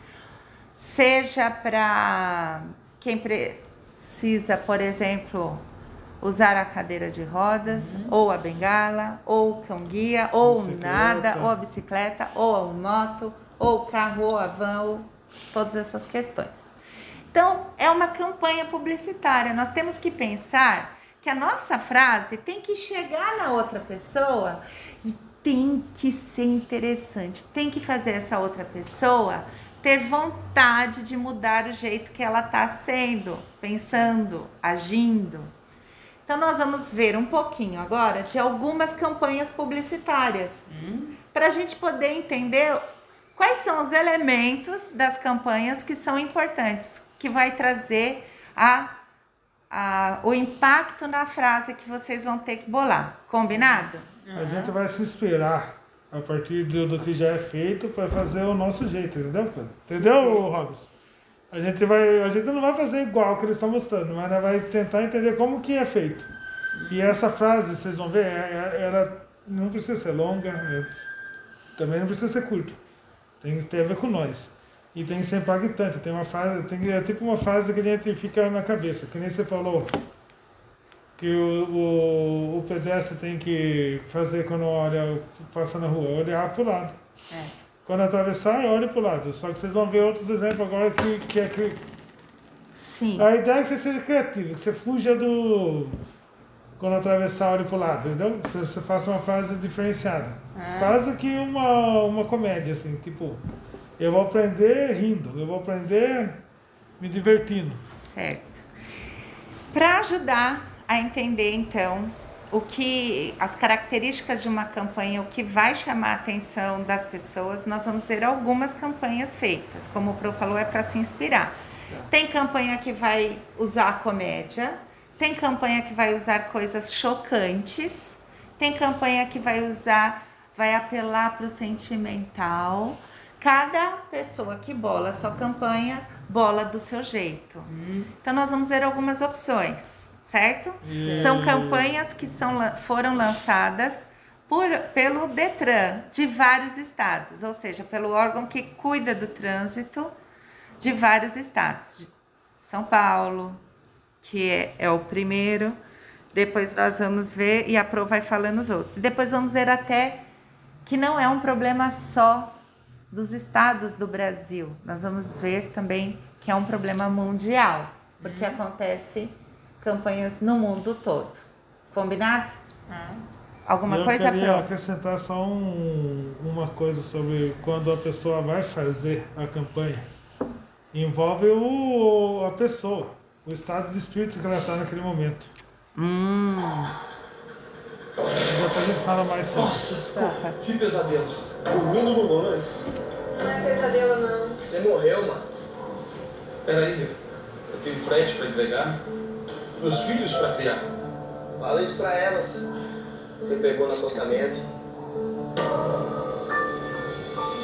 seja para quem precisa, por exemplo, usar a cadeira de rodas, ou a bengala, ou o cão guia, ou Bicicleta. nada, ou a bicicleta, ou a moto, ou o carro, ou a van, ou todas essas questões. Então, é uma campanha publicitária. Nós temos que pensar que a nossa frase tem que chegar na outra pessoa e tem que ser interessante, tem que fazer essa outra pessoa ter vontade de mudar o jeito que ela está sendo, pensando, agindo. Então, nós vamos ver um pouquinho agora de algumas campanhas publicitárias para a gente poder entender quais são os elementos das campanhas que são importantes, que vai trazer a, a, o impacto na frase que vocês vão ter que bolar. Combinado? A gente vai se inspirar a partir do, do que já é feito para fazer o nosso jeito, entendeu? Entendeu, Robson? A gente, vai, a gente não vai fazer igual que eles estão mostrando, mas vai tentar entender como que é feito. E essa frase, vocês vão ver, é- é- ela não precisa ser longa, é- também não precisa ser curta. Tem que ter a ver com nós. E tem que ser impactante. Tem uma frase, tem, é tipo uma frase que a gente fica na cabeça, que nem você falou que o, o, o pedestre tem que fazer quando olha, passa na rua, olhar para o lado. É. Quando atravessar, olhe para o lado. Só que vocês vão ver outros exemplos agora que, que é que. Sim. A ideia é que você seja criativo, que você fuja do. Quando atravessar, olhe para o lado, entendeu? Você, você faça uma frase diferenciada. Quase que uma, uma comédia, assim, tipo, eu vou aprender rindo, eu vou aprender me divertindo. Certo. Para ajudar a entender então o que as características de uma campanha, o que vai chamar a atenção das pessoas, nós vamos ver algumas campanhas feitas. Como o Pro falou, é para se inspirar. Tem campanha que vai usar a comédia, tem campanha que vai usar coisas chocantes, tem campanha que vai usar, vai apelar para o sentimental. Cada pessoa que bola a sua campanha, bola do seu jeito. Então nós vamos ver algumas opções, certo? São campanhas que são, foram lançadas por, pelo Detran de vários estados, ou seja, pelo órgão que cuida do trânsito de vários estados. De São Paulo, que é, é o primeiro. Depois nós vamos ver e a Pro vai falando os outros. Depois vamos ver até que não é um problema só dos estados do Brasil. Nós vamos ver também que é um problema mundial, porque acontece campanhas no mundo todo. Combinado? Alguma eu coisa, queria Pro? acrescentar só um- uma coisa sobre quando a pessoa vai fazer a campanha. Envolve o, a pessoa, o estado de espírito que ela está naquele momento. Hum, Depois a gente fala mais sobre. desculpa. Que pesadelo. Dormindo no volante. Não é pesadelo, não. Você morreu, mano. Peraí, eu tenho frete pra entregar. Meus filhos pra criar. Fala isso pra elas. Você pegou no acostamento.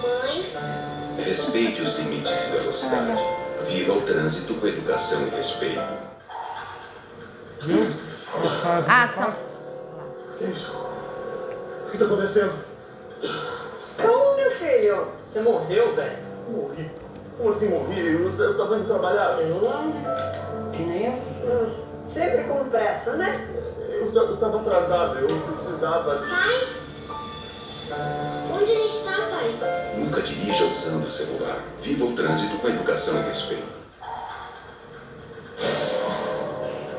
Mãe, Respeite os limites de velocidade. Viva o trânsito com educação e respeito. Viu? A fase Ah. Que isso? O que tá acontecendo? Calma, meu filho. Você morreu, velho. Morri. Como assim morri? Eu, eu tava indo trabalhar. Celular, né? Que nem eu. Sempre com pressa, né? Eu, eu tava atrasado. Eu precisava. pai? Onde ele está, pai? Nunca dirija usando o celular. Viva o trânsito com educação e respeito.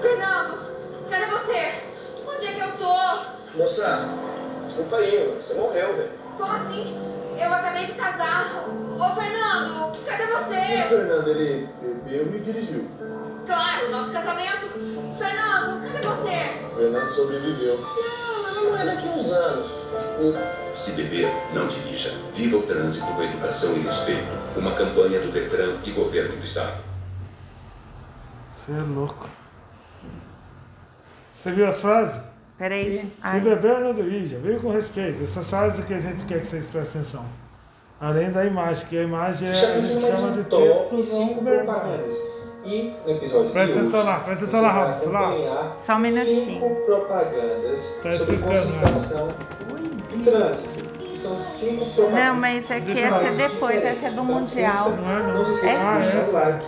Fernando, cadê você? Onde é que eu tô? Moça, desculpa aí, você morreu, velho. Como assim? Eu acabei de casar. Ô, Fernando, cadê O você? Fernando, ele bebeu e dirigiu. Claro, nosso casamento. Fernando, cadê você? O Fernando sobreviveu. Não é daqui uns anos. Tipo, Se beber, não dirija. Viva o trânsito com educação e respeito. Uma campanha do Detran e governo do estado. Você é louco. Você viu as frases? Peraí. Se Ai, beber, não dirija. Veio com respeito. Essas frases que a gente quer que vocês prestem atenção. Além da imagem, que a imagem é, a gente chama de texto e cinco não verbal. E no episódio Presta de hoje, lá, presta atenção você lá, vai Robson, lá. Só um minutinho. Cinco propagandas Tá sobre né? concentração e trânsito. São cinco propagandas. Não, mas é que essa é depois, essa é do Mundial. Não é, não. Não se esqueça É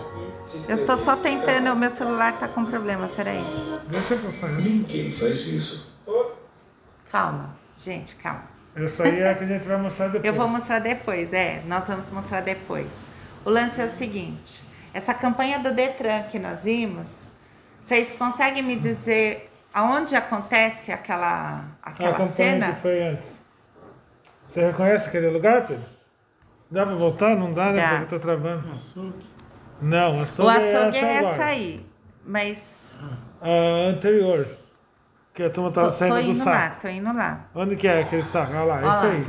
sim. Eu tô só tentando, meu celular tá com problema, peraí. Deixa eu passar. Ninguém faz isso. Calma, gente, calma. Essa aí é a que a gente vai mostrar depois. Eu vou mostrar depois, é, nós vamos mostrar depois. O lance é o seguinte: essa campanha do Detran que nós vimos, vocês conseguem me dizer aonde acontece aquela, a aquela campanha cena? que foi antes. Você reconhece aquele lugar, Pedro? Dá pra voltar? Não dá, né? Dá. Porque eu tô travando. Não, a O açougue, açougue é é essa aí, mas A anterior. Que a turma tô, tava tô saindo do indo lá, saco. tô indo lá. Onde que é aquele saco? Olha lá, esse lá. aí.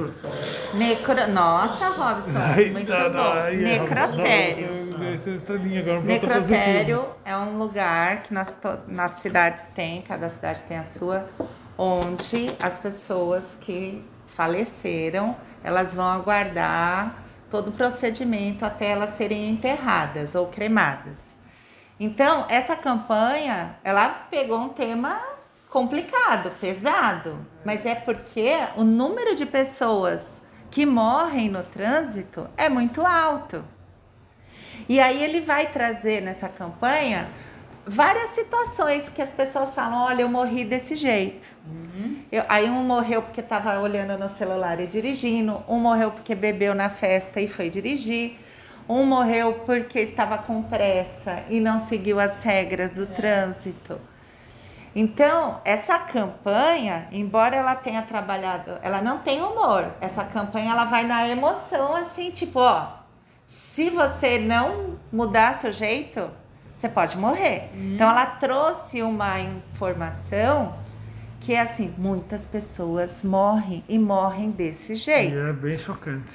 Necro... Nossa, Robson, muito Eita, bom. não, é- Necrotério. Esse é estrelinha agora, um. Necrotério é um lugar que nas, nas cidades tem, cada cidade tem a sua, onde as pessoas que faleceram, elas vão aguardar todo o procedimento até elas serem enterradas ou cremadas. Então, essa campanha, ela pegou um tema complicado, pesado, mas é porque o número de pessoas que morrem no trânsito é muito alto. E aí ele vai trazer nessa campanha várias situações que as pessoas falam, olha, eu morri desse jeito. Eu- aí um morreu porque estava olhando no celular e dirigindo, um morreu porque bebeu na festa e foi dirigir, um morreu porque estava com pressa e não seguiu as regras do trânsito. Então, essa campanha, embora ela tenha trabalhado, ela não tem humor. Essa campanha ela vai na emoção, assim, tipo, ó, se você não mudar seu jeito, você pode morrer. Então, ela trouxe uma informação que é assim, muitas pessoas morrem e morrem desse E jeito. é bem chocante.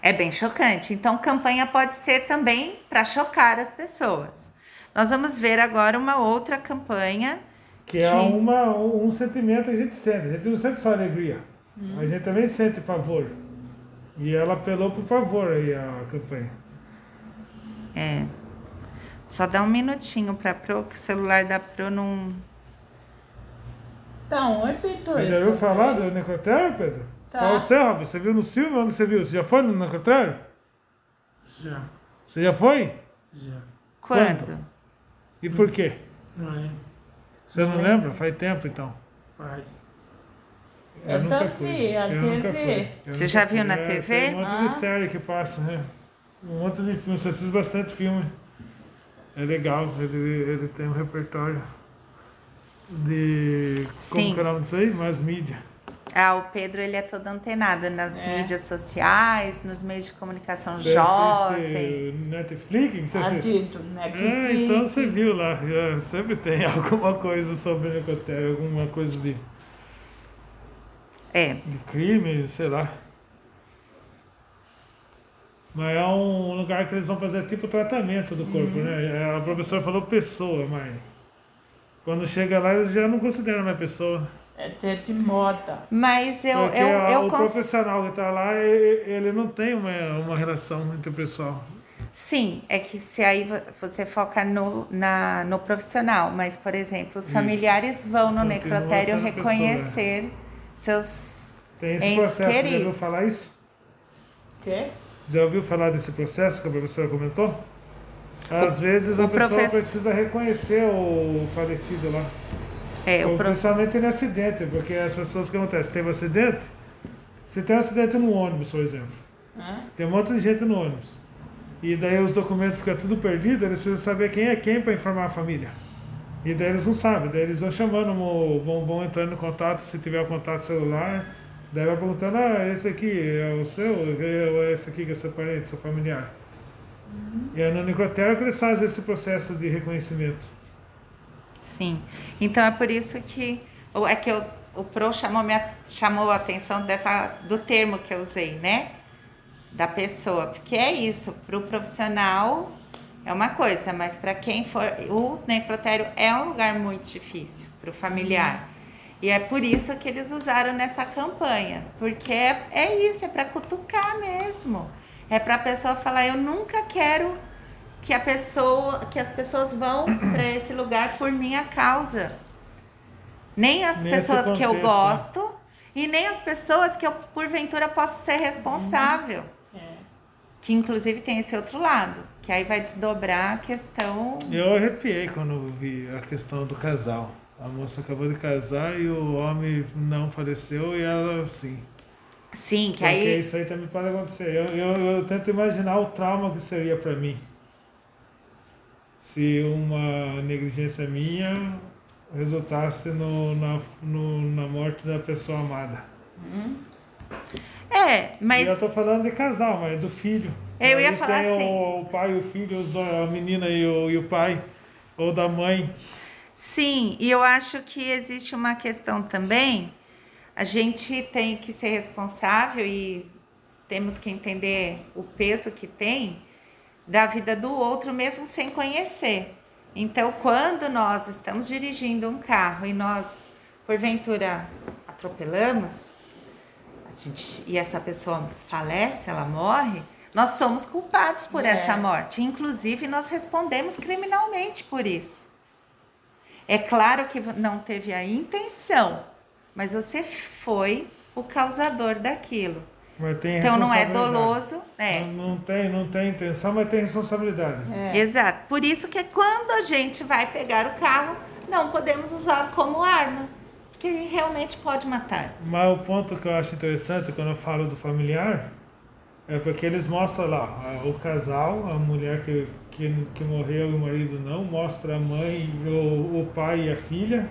É bem chocante. Então, campanha pode ser também para chocar as pessoas. Nós vamos ver agora uma outra campanha. Que é uma, um sentimento que a gente sente. A gente não sente só alegria. A gente também sente pavor. E ela apelou pro pavor aí a campanha. É. Só dá um minutinho para Pro, que o celular da Pro não. Então, repito Você já ouviu falar do necrotério, Pedro? Tá. Só você, Rob. Você viu no filme? Onde você viu? Você já foi no necrotério? Já, Você já foi? já. Quando? E por quê? Não é? Você não lembra? Faz tempo então. Faz. Eu nunca tô fui. vi, a Eu nunca TV. fui. Eu Você nunca já viu fui. na É, TV? Tem um monte Ah. de série que passa, né? Um monte de filme. Você assiste bastante filme. É legal. Ele, ele tem um repertório de... Como Sim. que é o nome disso aí? Mais mídia. Ah, o Pedro ele é todo antenado nas É. mídias sociais, nos meios de comunicação Você jovem. Netflix? Que você assiste? Adito, né? É, então você viu lá, já sempre tem alguma coisa sobre necrotério, alguma coisa de, É. de crime, sei lá. Mas é um lugar que eles vão fazer tipo tratamento do corpo, Uhum. né? A professora falou pessoa, mas quando chega lá eles já não consideram mais pessoa. É até de moda. Mas eu, Porque eu, a- eu o cons... profissional que está lá, ele não tem uma, uma relação interpessoal. Sim, é que se aí vo- você foca no, na, no profissional, mas, por exemplo, os Isso. familiares vão no Continua necrotério pessoa, reconhecer seus Tem esse entes processo, já ouviu queridos. falar isso? Quê? Já ouviu falar desse processo que a professora comentou? Às vezes a o pessoa profess- precisa reconhecer o falecido lá. É, o Ou pro- Principalmente em acidente, porque as pessoas que acontece, teve um acidente, se tem um acidente no ônibus, por exemplo, Hã? tem um monte de gente no ônibus. E daí os documentos ficam tudo perdido, eles precisam saber quem é quem para informar a família. E daí eles não sabem, daí eles vão chamando, vão, vão entrando em contato, se tiver o contato celular, daí vai perguntando, ah, esse aqui é o seu, ou é esse aqui que é seu parente, seu familiar. E é no necrotério que eles fazem esse processo de reconhecimento. Sim. Então é por isso que o- é que eu, o Pro chamou, minha, chamou a atenção dessa, do termo que eu usei, né? Da pessoa. Porque é isso, para o profissional, é uma coisa, mas para quem for. O necrotério é um lugar muito difícil para o familiar. E é por isso que eles usaram nessa campanha, porque é, é isso, é para cutucar mesmo. É para a pessoa falar: eu nunca quero que a pessoa, que as pessoas vão para esse lugar por minha causa. Nem as Nesse pessoas que eu contexto, né? gosto e nem as pessoas que eu porventura posso ser responsável. Que inclusive tem esse outro lado, que aí vai desdobrar a questão. Eu arrepiei quando vi a questão do casal. A moça acabou de casar e o homem não faleceu e ela sim. Sim, que Porque aí. isso aí também pode acontecer. Eu, eu, eu tento imaginar o trauma que seria para mim. Se uma negligência minha resultasse no, na, no, na morte da pessoa amada. É, mas. E eu tô falando de casal, mas do filho. Eu ia falar tem assim. O, o pai e o filho, a menina e o, e o pai. Ou da mãe. Sim, e eu acho que existe uma questão também. A gente tem que ser responsável e temos que entender o peso que tem da vida do outro, mesmo sem conhecer. Então, quando nós estamos dirigindo um carro e nós, porventura, atropelamos, a gente, e essa pessoa falece, ela morre, nós somos culpados por É. essa morte. Inclusive, nós respondemos criminalmente por isso. É claro que não teve a intenção, mas você foi o causador daquilo. Mas tem Então não é doloso, é. Não, não tem, não tem intenção, mas tem responsabilidade. Exato. Por isso que quando a gente vai pegar o carro, não podemos usar como arma, porque ele realmente pode matar. Mas o ponto que eu acho interessante quando eu falo do familiar é porque eles mostram lá a- o casal, a mulher que, que, que morreu e o marido não, mostra a mãe, o, o pai e a filha,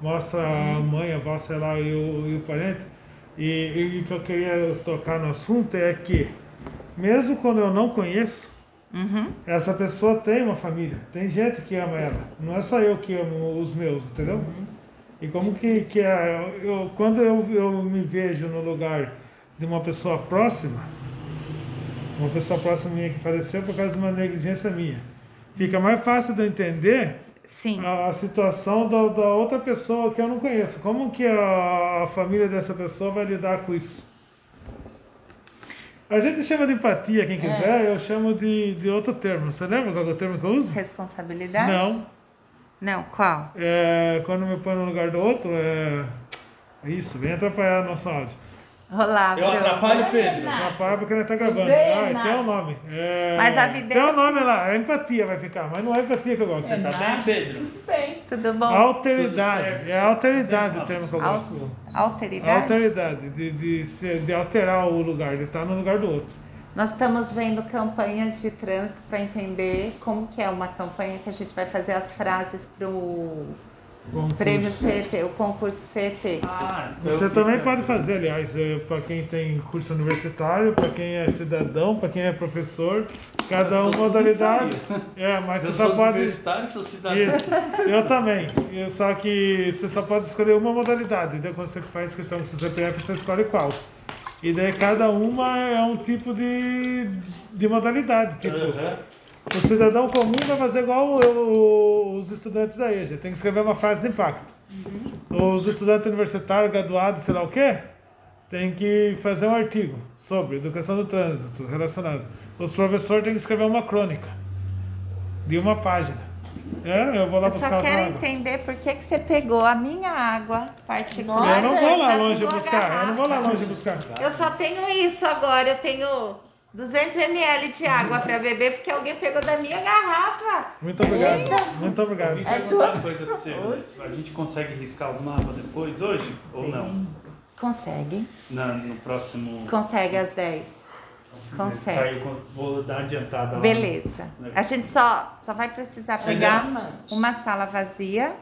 mostra a mãe, a avó, sei lá, e o, e o parente. E, o que eu queria tocar no assunto é que, mesmo quando eu não conheço, essa pessoa tem uma família, tem gente que ama ela. Não é só eu que amo os meus, entendeu? E como que, que é, eu, quando eu, eu me vejo no lugar de uma pessoa próxima, uma pessoa próxima minha que faleceu por causa de uma negligência minha, fica mais fácil de eu entender Sim. a, a situação da, da outra pessoa que eu não conheço. Como que a, a família dessa pessoa vai lidar com isso? A gente chama de empatia, quem quiser, eu chamo de, de outro termo. Você lembra qual é o termo que eu uso? Responsabilidade? Não. Não, qual? É, quando me põe no lugar do outro, é. Isso, vem atrapalhar nosso áudio. Olá, Eu Bruno. atrapalho o Pedro. Atrapalha porque ele tá gravando. Bem, Ah, tem o nome. É, Mas a vida Tem é o nome lá, é empatia vai ficar, mas não é empatia que eu gosto. Você tá bem, Pedro? Tudo bem. Tudo bom? Alteridade. É alteridade o termo que eu gosto. Al- Alteridade? Alteridade, de, de, ser- de alterar o lugar, de estar no lugar do outro. Nós estamos vendo campanhas de trânsito para entender como que é uma campanha que a gente vai fazer as frases para o Concurso. prêmio CT, o concurso CT. Ah, então Você também pode fazer, aliás, para quem tem curso universitário, para quem é cidadão, para quem é professor, cada uma modalidade. É, mas Eu você só pode. universitário, sou cidadão. Isso, eu também. Eu, só que você só pode escolher uma modalidade. Daí quando você faz inscrição no seu CPF, você escolhe qual. E daí cada uma é um tipo de, de modalidade. Tipo, Aham. O cidadão comum vai fazer igual os estudantes da EJA, tem que escrever uma frase de impacto. Os estudantes universitários, graduados, sei lá o quê, tem que fazer um artigo sobre educação do trânsito relacionado. Os professores têm que escrever uma crônica de uma página. É, eu vou lá Eu buscar só quero entender por que, que você pegou a minha água particular. Eu não vou lá longe buscar, eu não vou lá garrafa. longe buscar. Eu só tenho isso agora, eu tenho 200 ml de água para beber porque alguém pegou da minha garrafa. Muito obrigado, muito obrigado. Eu vim perguntar uma coisa pra você. A gente consegue riscar os mapas depois, hoje? Ou não? Consegue. Na, no próximo... Consegue às 10. Consegue. Vou dar uma adiantada lá. Beleza. A gente só, só vai precisar pegar uma sala vazia,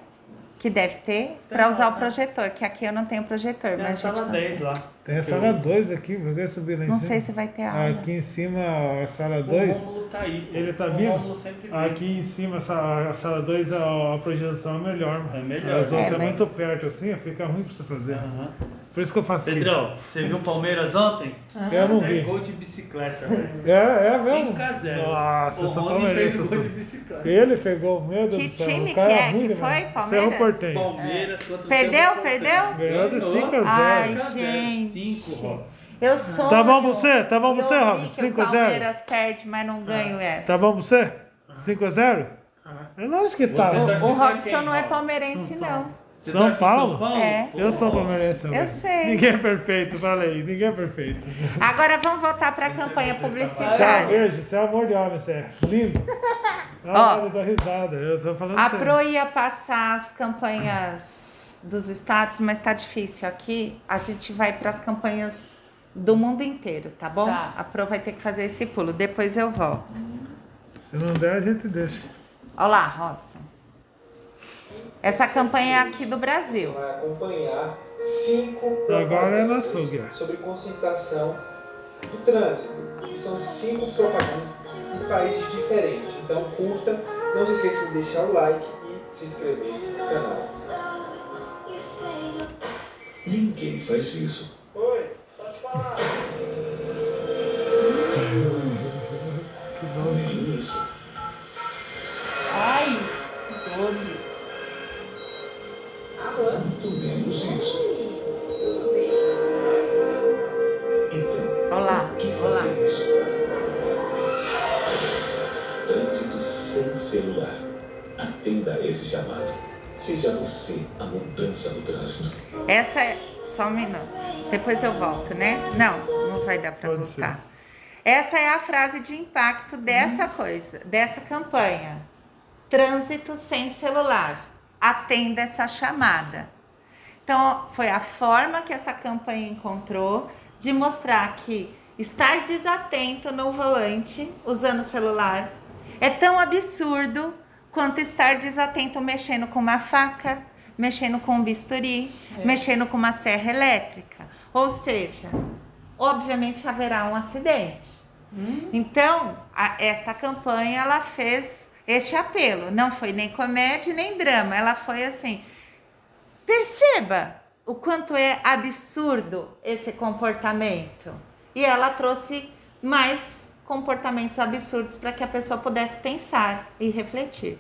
que deve ter, para usar o projetor, que aqui eu não tenho projetor, Tem mas a gente sala 10 consegue. lá. Tem a sala 2 aqui, vou ver subir lá em Não cima. sei se vai ter aula. Aqui em cima, a sala O 2. Rômulo tá aí. Ele tá o vindo? Rômulo sempre vem. Aqui em cima, essa- a sala 2, a, a projeção é melhor. mano. É melhor. As outras É, é, mas- muito perto assim, fica ruim pra você fazer. Aham. Por isso que eu faço isso. Pedrão, você viu o Palmeiras ontem? Eu não É vi. gol de bicicleta, velho. É, é mesmo? 5 a 0. Nossa, o Rony fez o gol de bicicleta. Ele pegou, meu Deus Que do céu. time o cara que é? ruim Que foi? Palmeiras? Cerro Portenho. Palmeiras contra o Perdeu? Perdeu? Ganhou de 5 a 0. Ai, 5 gente. 5, Robson. Eu sou. Tá bom pra você? Tá bom pra você, Eu Robson? vi que 5 o a 0? Palmeiras perde, mas não ganho essa. Tá bom pra você? 5 a 0? É lógico que tá. O Robson não é palmeirense, não. Você São torce pro Paulo? É. Eu sou palmeirense também. Eu sei. Ninguém é perfeito, falei. Ninguém é perfeito. Agora vamos voltar para a campanha Tchau, publicitária. beijo. Você é amor de homem, você é. Lindo. Ah, ele dá risada. Eu tô falando A sério. Pro ia passar as campanhas dos estados, mas tá difícil aqui. A gente vai para as campanhas do mundo inteiro, tá bom? Tá. A Pro vai ter que fazer esse pulo. Depois eu volto. Se não der, a gente deixa. Olá, Robson. Essa campanha é aqui do Brasil. vai acompanhar cinco Agora é na propagandas Suga. sobre conscientização do trânsito. E São cinco propagandas em países diferentes. Então curta, não se esqueça de deixar o like e se inscrever no canal. Ninguém faz isso. Oi, pode falar. Só um minuto. Depois eu volto, né? Não, não vai dar para voltar. Essa é a frase de impacto dessa coisa, dessa campanha. Trânsito sem celular. Atenda essa chamada. Então, foi a forma que essa campanha encontrou de mostrar que estar desatento no volante usando o celular é tão absurdo quanto estar desatento mexendo com uma faca, mexendo com um bisturi, mexendo com uma serra elétrica. Ou seja, obviamente haverá um acidente. Então, a- esta campanha ela fez este apelo. Não foi nem comédia nem drama. Ela foi assim: perceba o quanto é absurdo esse comportamento. E ela trouxe mais comportamentos absurdos para que a pessoa pudesse pensar e refletir.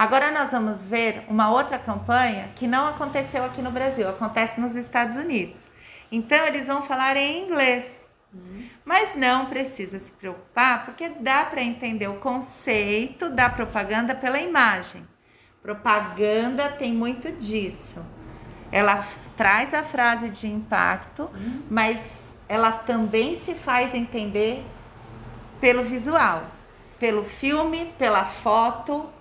Agora nós vamos ver uma outra campanha que não aconteceu aqui no Brasil, acontece nos Estados Unidos. Então eles vão falar em inglês. Mas não precisa se preocupar, porque dá para entender o conceito da propaganda pela imagem. Propaganda tem muito disso. Ela traz a frase de impacto, mas ela também se faz entender pelo visual, pelo filme, pela foto,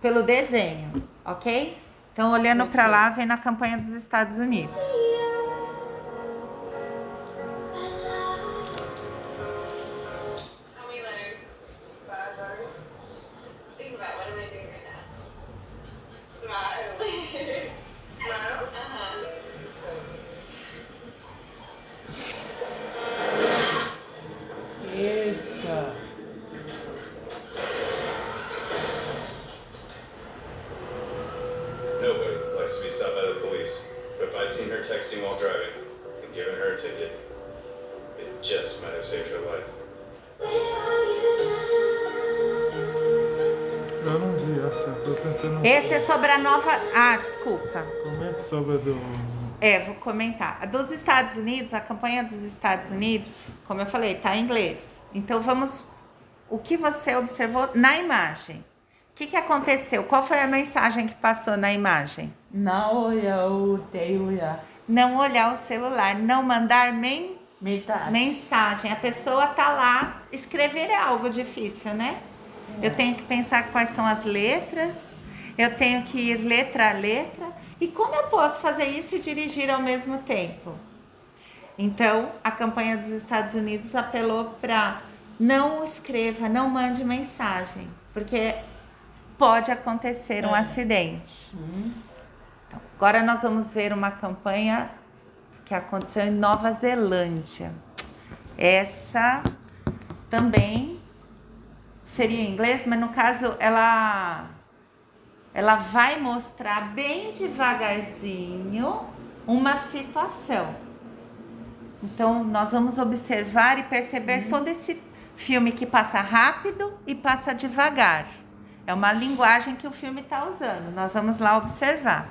pelo desenho, ok? Então, olhando para lá, vem na campanha dos Estados Unidos. Sobre a nova. Ah, desculpa. Comente sobre a do. É, vou comentar. A dos Estados Unidos, a campanha dos Estados Unidos, como eu falei, tá em inglês. Então vamos. O que você observou na imagem? O que, que aconteceu? Qual foi a mensagem que passou na imagem? Não olhar o teu olhar. Não olhar o celular, não mandar men Metade. mensagem. A pessoa tá lá, escrever é algo difícil, né? Eu tenho que pensar quais são as letras, eu tenho que ir letra a letra. E como eu posso fazer isso e dirigir ao mesmo tempo? Então, a campanha dos Estados Unidos apelou para não escreva, não mande mensagem, porque pode acontecer um acidente. Então, agora nós vamos ver uma campanha que aconteceu em Nova Zelândia. Essa também seria em inglês, mas no caso ela ela vai mostrar bem devagarzinho uma situação. Então, nós vamos observar e perceber todo esse filme que passa rápido e passa devagar. É uma linguagem que o filme está usando. Nós vamos lá observar.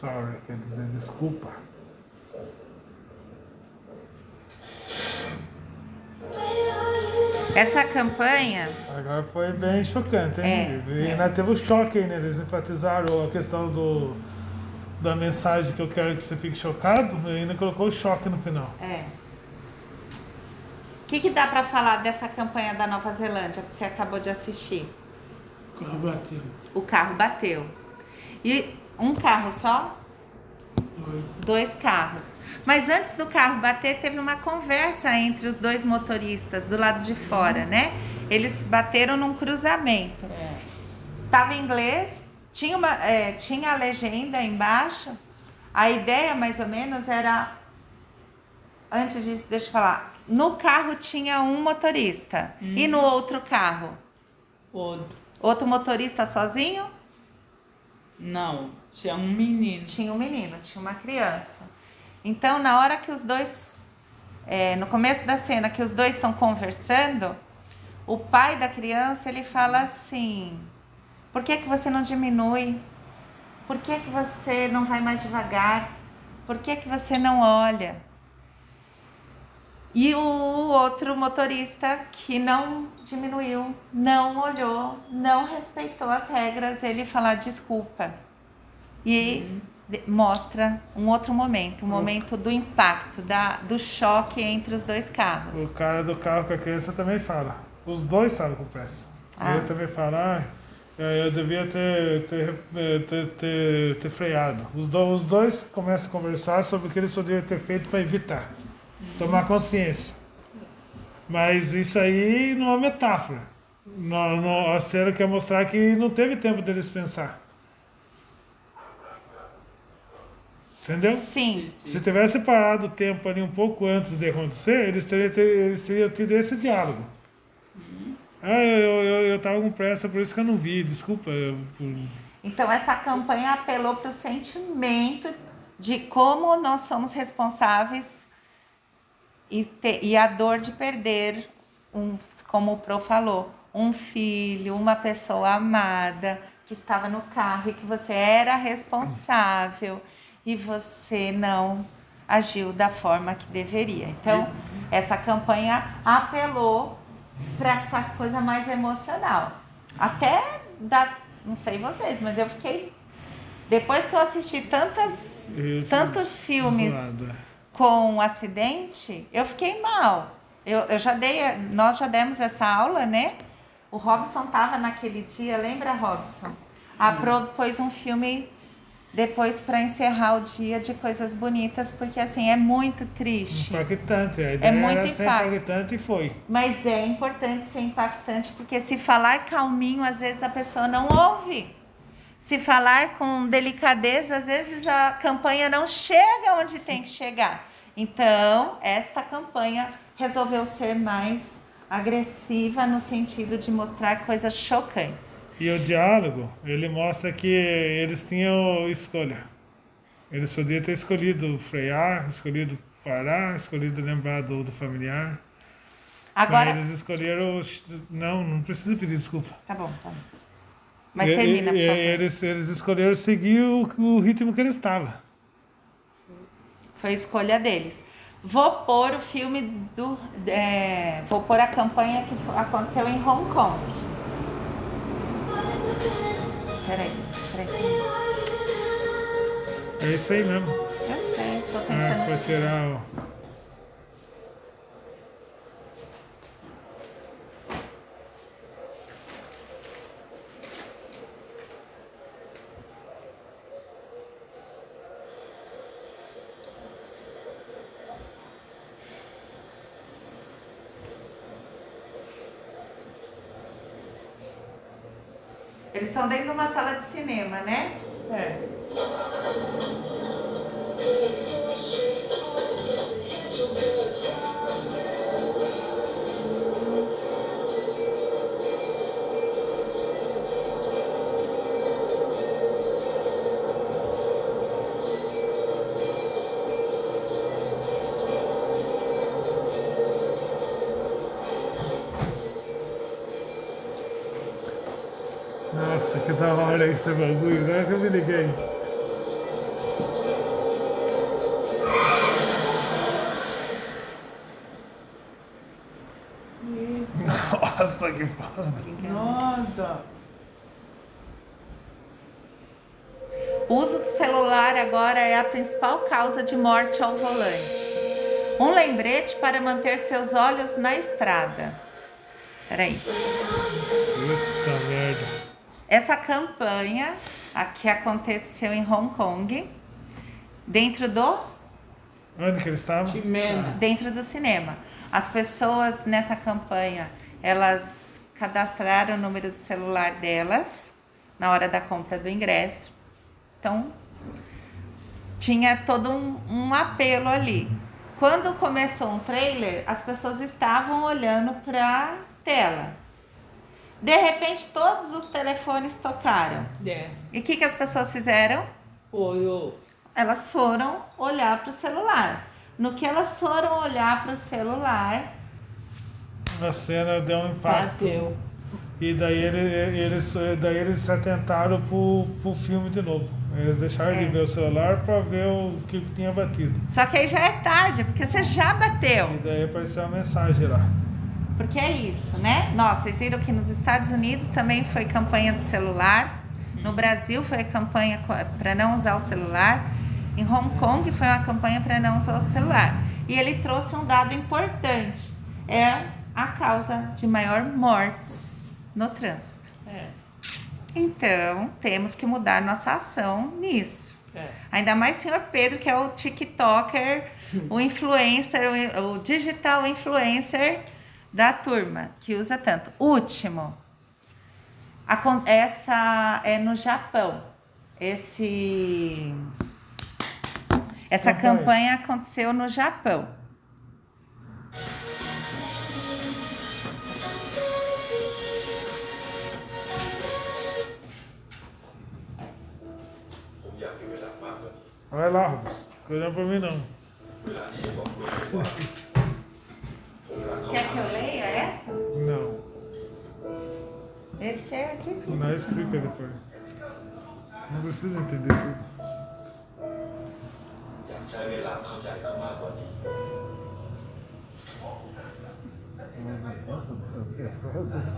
Sorry, quer dizer desculpa. Essa campanha Agora foi bem chocante, hein? É, e ainda teve o choque aí, né? Eles enfatizaram a questão do, da mensagem que eu quero que você fique chocado e ainda colocou o choque no final. É. O que, que dá para falar dessa campanha da Nova Zelândia que você acabou de assistir? O carro bateu. O carro bateu. E um carro só? Dois. Dois carros. Mas antes do carro bater, teve uma conversa entre os dois motoristas do lado de fora, né? Eles bateram num cruzamento. É. Tava em inglês, tinha, uma, é, tinha a legenda embaixo. A ideia, mais ou menos, era. Antes disso, deixa eu falar. No carro tinha um motorista. E no outro carro? Outro. Outro motorista sozinho? Não, tinha um menino. Tinha um menino, tinha uma criança. Então, na hora que os dois. é, no começo da cena que os dois estão conversando, o pai da criança ele fala assim: Por que, que você não diminui? Por que, que você não vai mais devagar? Por que, que você não olha? E o outro motorista que não diminuiu, não olhou, não respeitou as regras, ele fala desculpa. E de- mostra um outro momento, um momento do impacto, da, do choque entre os dois carros. O cara do carro com a criança também fala. Os dois estavam com pressa. Ah. Ele também fala, ah, eu devia ter, ter, ter, ter, ter freado. Os, do, os dois começam a conversar sobre o que eles poderiam ter feito para evitar. Tomar consciência. Mas isso aí não é uma metáfora. No, no, a cena quer mostrar que não teve tempo deles pensar. Entendeu? Sim. Se tivesse parado o tempo ali um pouco antes de acontecer, eles teriam, ter- eles teriam tido esse diálogo. Ah, eu, eu, eu tava com pressa, por isso que eu não vi, desculpa. eu- Então, essa campanha apelou para o sentimento de como nós somos responsáveis e, te- e a dor de perder, um, como o Pro falou, um filho, uma pessoa amada que estava no carro e que você era responsável e você não agiu da forma que deveria. Então, essa campanha apelou para essa coisa mais emocional. Até da, não sei vocês, mas eu fiquei depois que eu assisti tantas, eu- tantos filmes zoado. Com acidente, eu fiquei mal. Eu, eu já dei, nós já demos essa aula, né? O Robson tava naquele dia, lembra, Robson? A Pro pôs um filme depois para encerrar o dia de coisas bonitas, porque assim é muito triste. Impactante. A ideia muito era ser impacto. impactante e foi. Mas é importante ser impactante, porque se falar calminho, às vezes a pessoa não ouve. Se falar com delicadeza, às vezes a campanha não chega onde tem que chegar. Então, esta campanha resolveu ser mais agressiva no sentido de mostrar coisas chocantes. E o diálogo, ele mostra que eles tinham escolha. Eles podiam ter escolhido frear, escolhido parar, escolhido lembrar do, do familiar. Agora, Mas eles escolheram. Não, não precisa pedir desculpa. tá bom, tá bom. Mas termina, por e- favor. Eles, eles escolheram seguir o, o ritmo que ele estava. Foi a escolha deles. Vou pôr o filme do. é, vou pôr a campanha que aconteceu em Hong Kong. Peraí, peraí. É isso aí mesmo. Eu sei, tô Ah, tentando. pra esse bagulho. Agora que eu me liguei. Nossa, que foda. Nossa. O uso do celular agora é a principal causa de morte ao volante. Um lembrete para manter seus olhos na estrada. Peraí. Merda. Essa campanha aqui aconteceu em Hong Kong, dentro do Onde que eles estavam? Chimena. dentro do cinema. As pessoas nessa campanha, elas cadastraram o número de celular delas na hora da compra do ingresso. Então, tinha todo um, um apelo ali. Quando começou um trailer, as pessoas estavam olhando para a tela. De repente, todos os telefones tocaram. É. E o que, que as pessoas fizeram? Olhou. Elas foram olhar para o celular. No que elas foram olhar para o celular, A cena deu um impacto. Bateu. E daí ele- eles, daí eles se atentaram pro, pro filme de novo. Eles deixaram de É. ver o celular pra ver o que tinha batido. só que aí já é tarde, porque você já bateu. E daí apareceu uma mensagem lá. Porque é isso, né? Nossa, vocês viram que nos Estados Unidos também foi campanha do celular. No Brasil foi a campanha para não usar o celular. Em Hong Kong foi uma campanha para não usar o celular. E ele trouxe um dado importante. É a causa de maior mortes no trânsito. É. Então, temos que mudar nossa ação nisso. É. Ainda mais o senhor Pedro, que é o TikToker, o influencer, o, o digital influencer da turma, que usa tanto. Último. Essa é no Japão. Esse essa Campanha. campanha aconteceu no Japão. Vai lá, Rubens. Não olhando pra mim não. Quer que eu leia essa? Não. Esse é difícil. Mas explica depois. Não precisa entender tudo.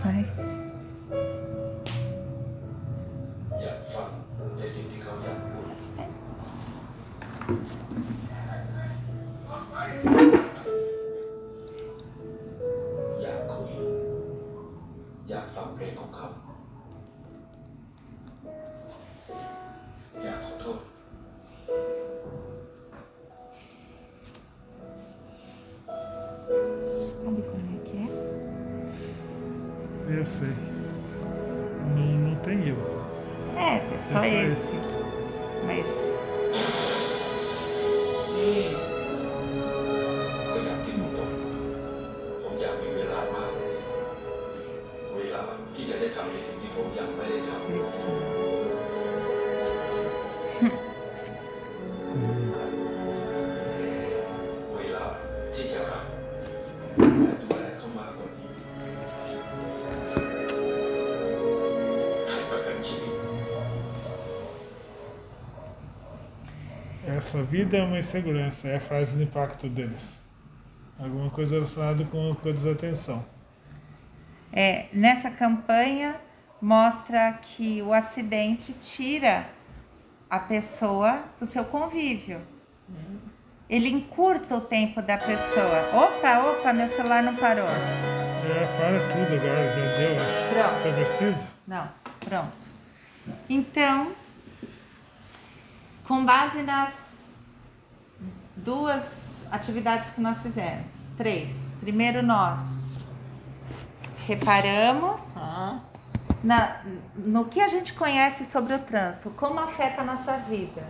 vai Yeah, fun. Let's see if you Essa vida é uma insegurança, é a frase de impacto deles. Alguma coisa relacionada com, com a desatenção. é, nessa campanha, mostra que o acidente tira a pessoa do seu convívio. Ele encurta o tempo da pessoa. Opa, opa, meu celular não parou. É, para tudo agora, já deu. Pronto. Você precisa? Não, pronto. Então, com base nas duas atividades que nós fizemos, três. Primeiro nós reparamos na, no que a gente conhece sobre o trânsito, como afeta a nossa vida,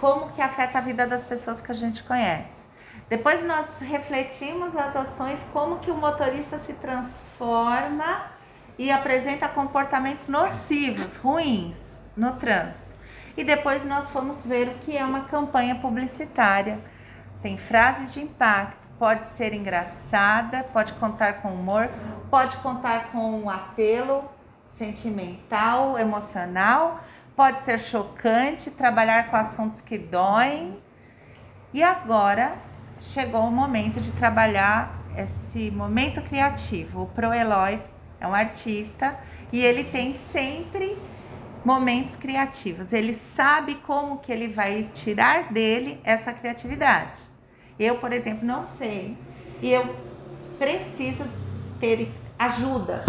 como que afeta a vida das pessoas que a gente conhece. Depois nós refletimos as ações, como que o motorista se transforma e apresenta comportamentos nocivos, ruins no trânsito. E depois nós fomos ver o que é uma campanha publicitária. Tem frases de impacto, pode ser engraçada, pode contar com humor, pode contar com um apelo sentimental, emocional, pode ser chocante, trabalhar com assuntos que doem. E agora chegou o momento de trabalhar esse momento criativo. O Pro Eloy é um artista e ele tem sempre momentos criativos. Ele sabe como que ele vai tirar dele essa criatividade. Eu, por exemplo, não sei e eu preciso ter ajuda.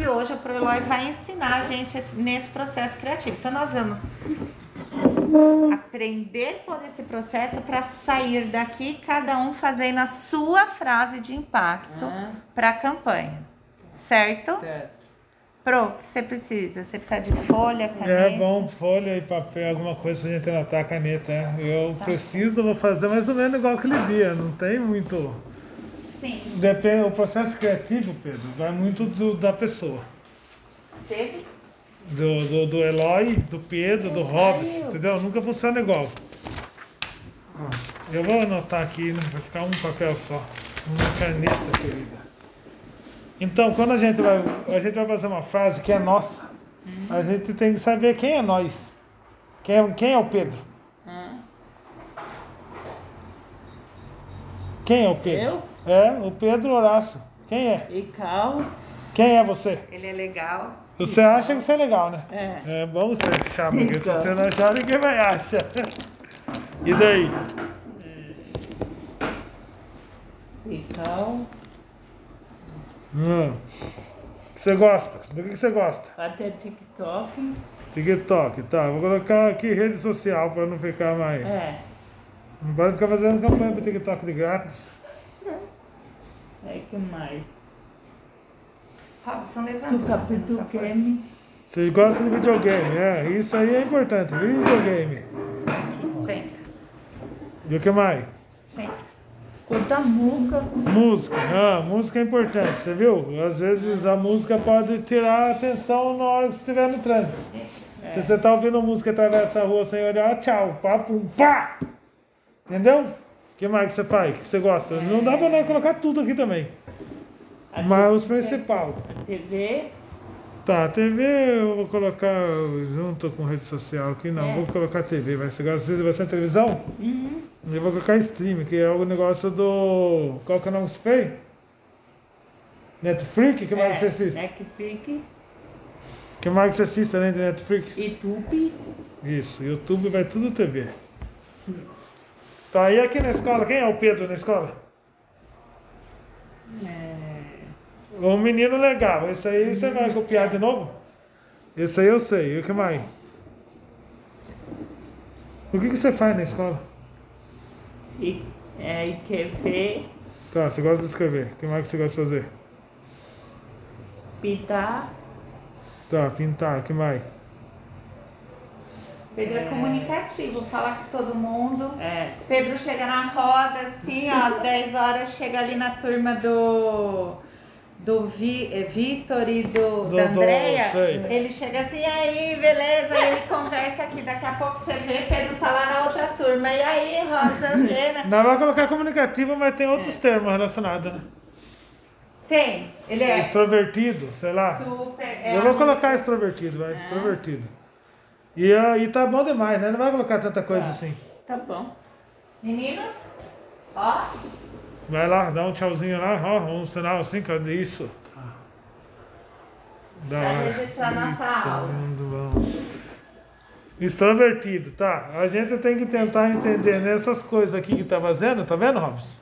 E hoje o ProEloy vai ensinar a gente esse- nesse processo criativo. Então nós vamos aprender todo esse processo para sair daqui, cada um fazendo a sua frase de impacto para a campanha. Certo? Pro, o que você precisa? Você precisa de folha, caneta? É bom, folha e papel, alguma coisa pra gente anotar a caneta. é. Eu preciso, vou fazer mais ou menos igual aquele dia, não tem muito. Sim. Depende, o processo criativo, Pedro, vai muito do, da pessoa. Teve? Do, do, do Eloy, do Pedro, do Robson, entendeu? Nunca funciona igual. Eu vou anotar aqui, né? vai ficar um papel só. Uma caneta, querida. Então, quando a gente vai, a gente vai fazer uma frase que é nossa, a gente tem que saber quem é nós. Quem é, quem é o Pedro? Quem é o Pedro? Eu? É, o Pedro Horácio. Quem é? E Cal. Quem é você? Ele é legal. Você acha que você é legal, né? É. É bom você achar, porque se você não achar, ninguém vai achar. E daí? E Cal. Hum. Você gosta? Do que que você gosta? Até TikTok. TikTok, tá. Vou colocar aqui rede social para não ficar mais. É. Não pode ficar fazendo campanha pro TikTok de grátis. É que mais? Robson, levanta. você, por capítulo favor. game. Você gosta de videogame, é. Isso aí é importante. Videogame. Sempre. E o que mais? Sempre. Escuta música. Música. Ah, música é importante, você viu? Às vezes a música pode tirar a atenção na hora que você estiver no trânsito. Se você tá ouvindo música atravessa a rua sem olhar, tchau, pá, pum, pá! Entendeu? O que mais que você faz? Que você gosta? Não dá pra nós colocar tudo aqui também. Mas os principais. TV. Tá, TV eu vou colocar junto com rede social aqui, não. É. Vou colocar TV, vai. Você gosta de bastante televisão? Uhum. Eu vou colocar stream, que é o negócio do. Qual que é o nome que você fez? Netflix? que mais que você assiste? Netflix. que mais que você assiste além de Netflix? YouTube. Isso, YouTube vai tudo TV. Tá, e aqui na escola, quem é o Pedro na escola? Um menino legal, esse aí você vai copiar de novo? Esse aí eu sei, e o que mais? O que, que você faz na escola? E, é, e quer ver Tá, você gosta de escrever, o que mais que você gosta de fazer? pintar. Tá, pintar, o que mais? Pedro é comunicativo, fala com todo mundo. É. Pedro chega na roda, assim, ó, às 10 horas, chega ali na turma do, do Vi, eh, Vitor e do, Do- da do- Andréia. sei. Ele chega assim, e aí, beleza? Aí ele conversa aqui, daqui a pouco você vê, Pedro tá lá na outra turma. E aí, Rosa, o quê, né? Não vai colocar comunicativo, mas tem outros termos relacionados, né? Tem, ele é Extrovertido, sei lá. super. é Eu vou colocar extrovertido, vai, extrovertido. E, ah, e tá bom demais, né? Não vai colocar tanta coisa assim. Tá bom. Meninos, ó, Vai lá, dá um tchauzinho lá, ó, um sinal assim, cadê isso? Da Pra hora. registrar nossa aula. Extrovertido, tá? A gente tem que tentar entender nessas coisas aqui que tá fazendo, tá vendo, Robson?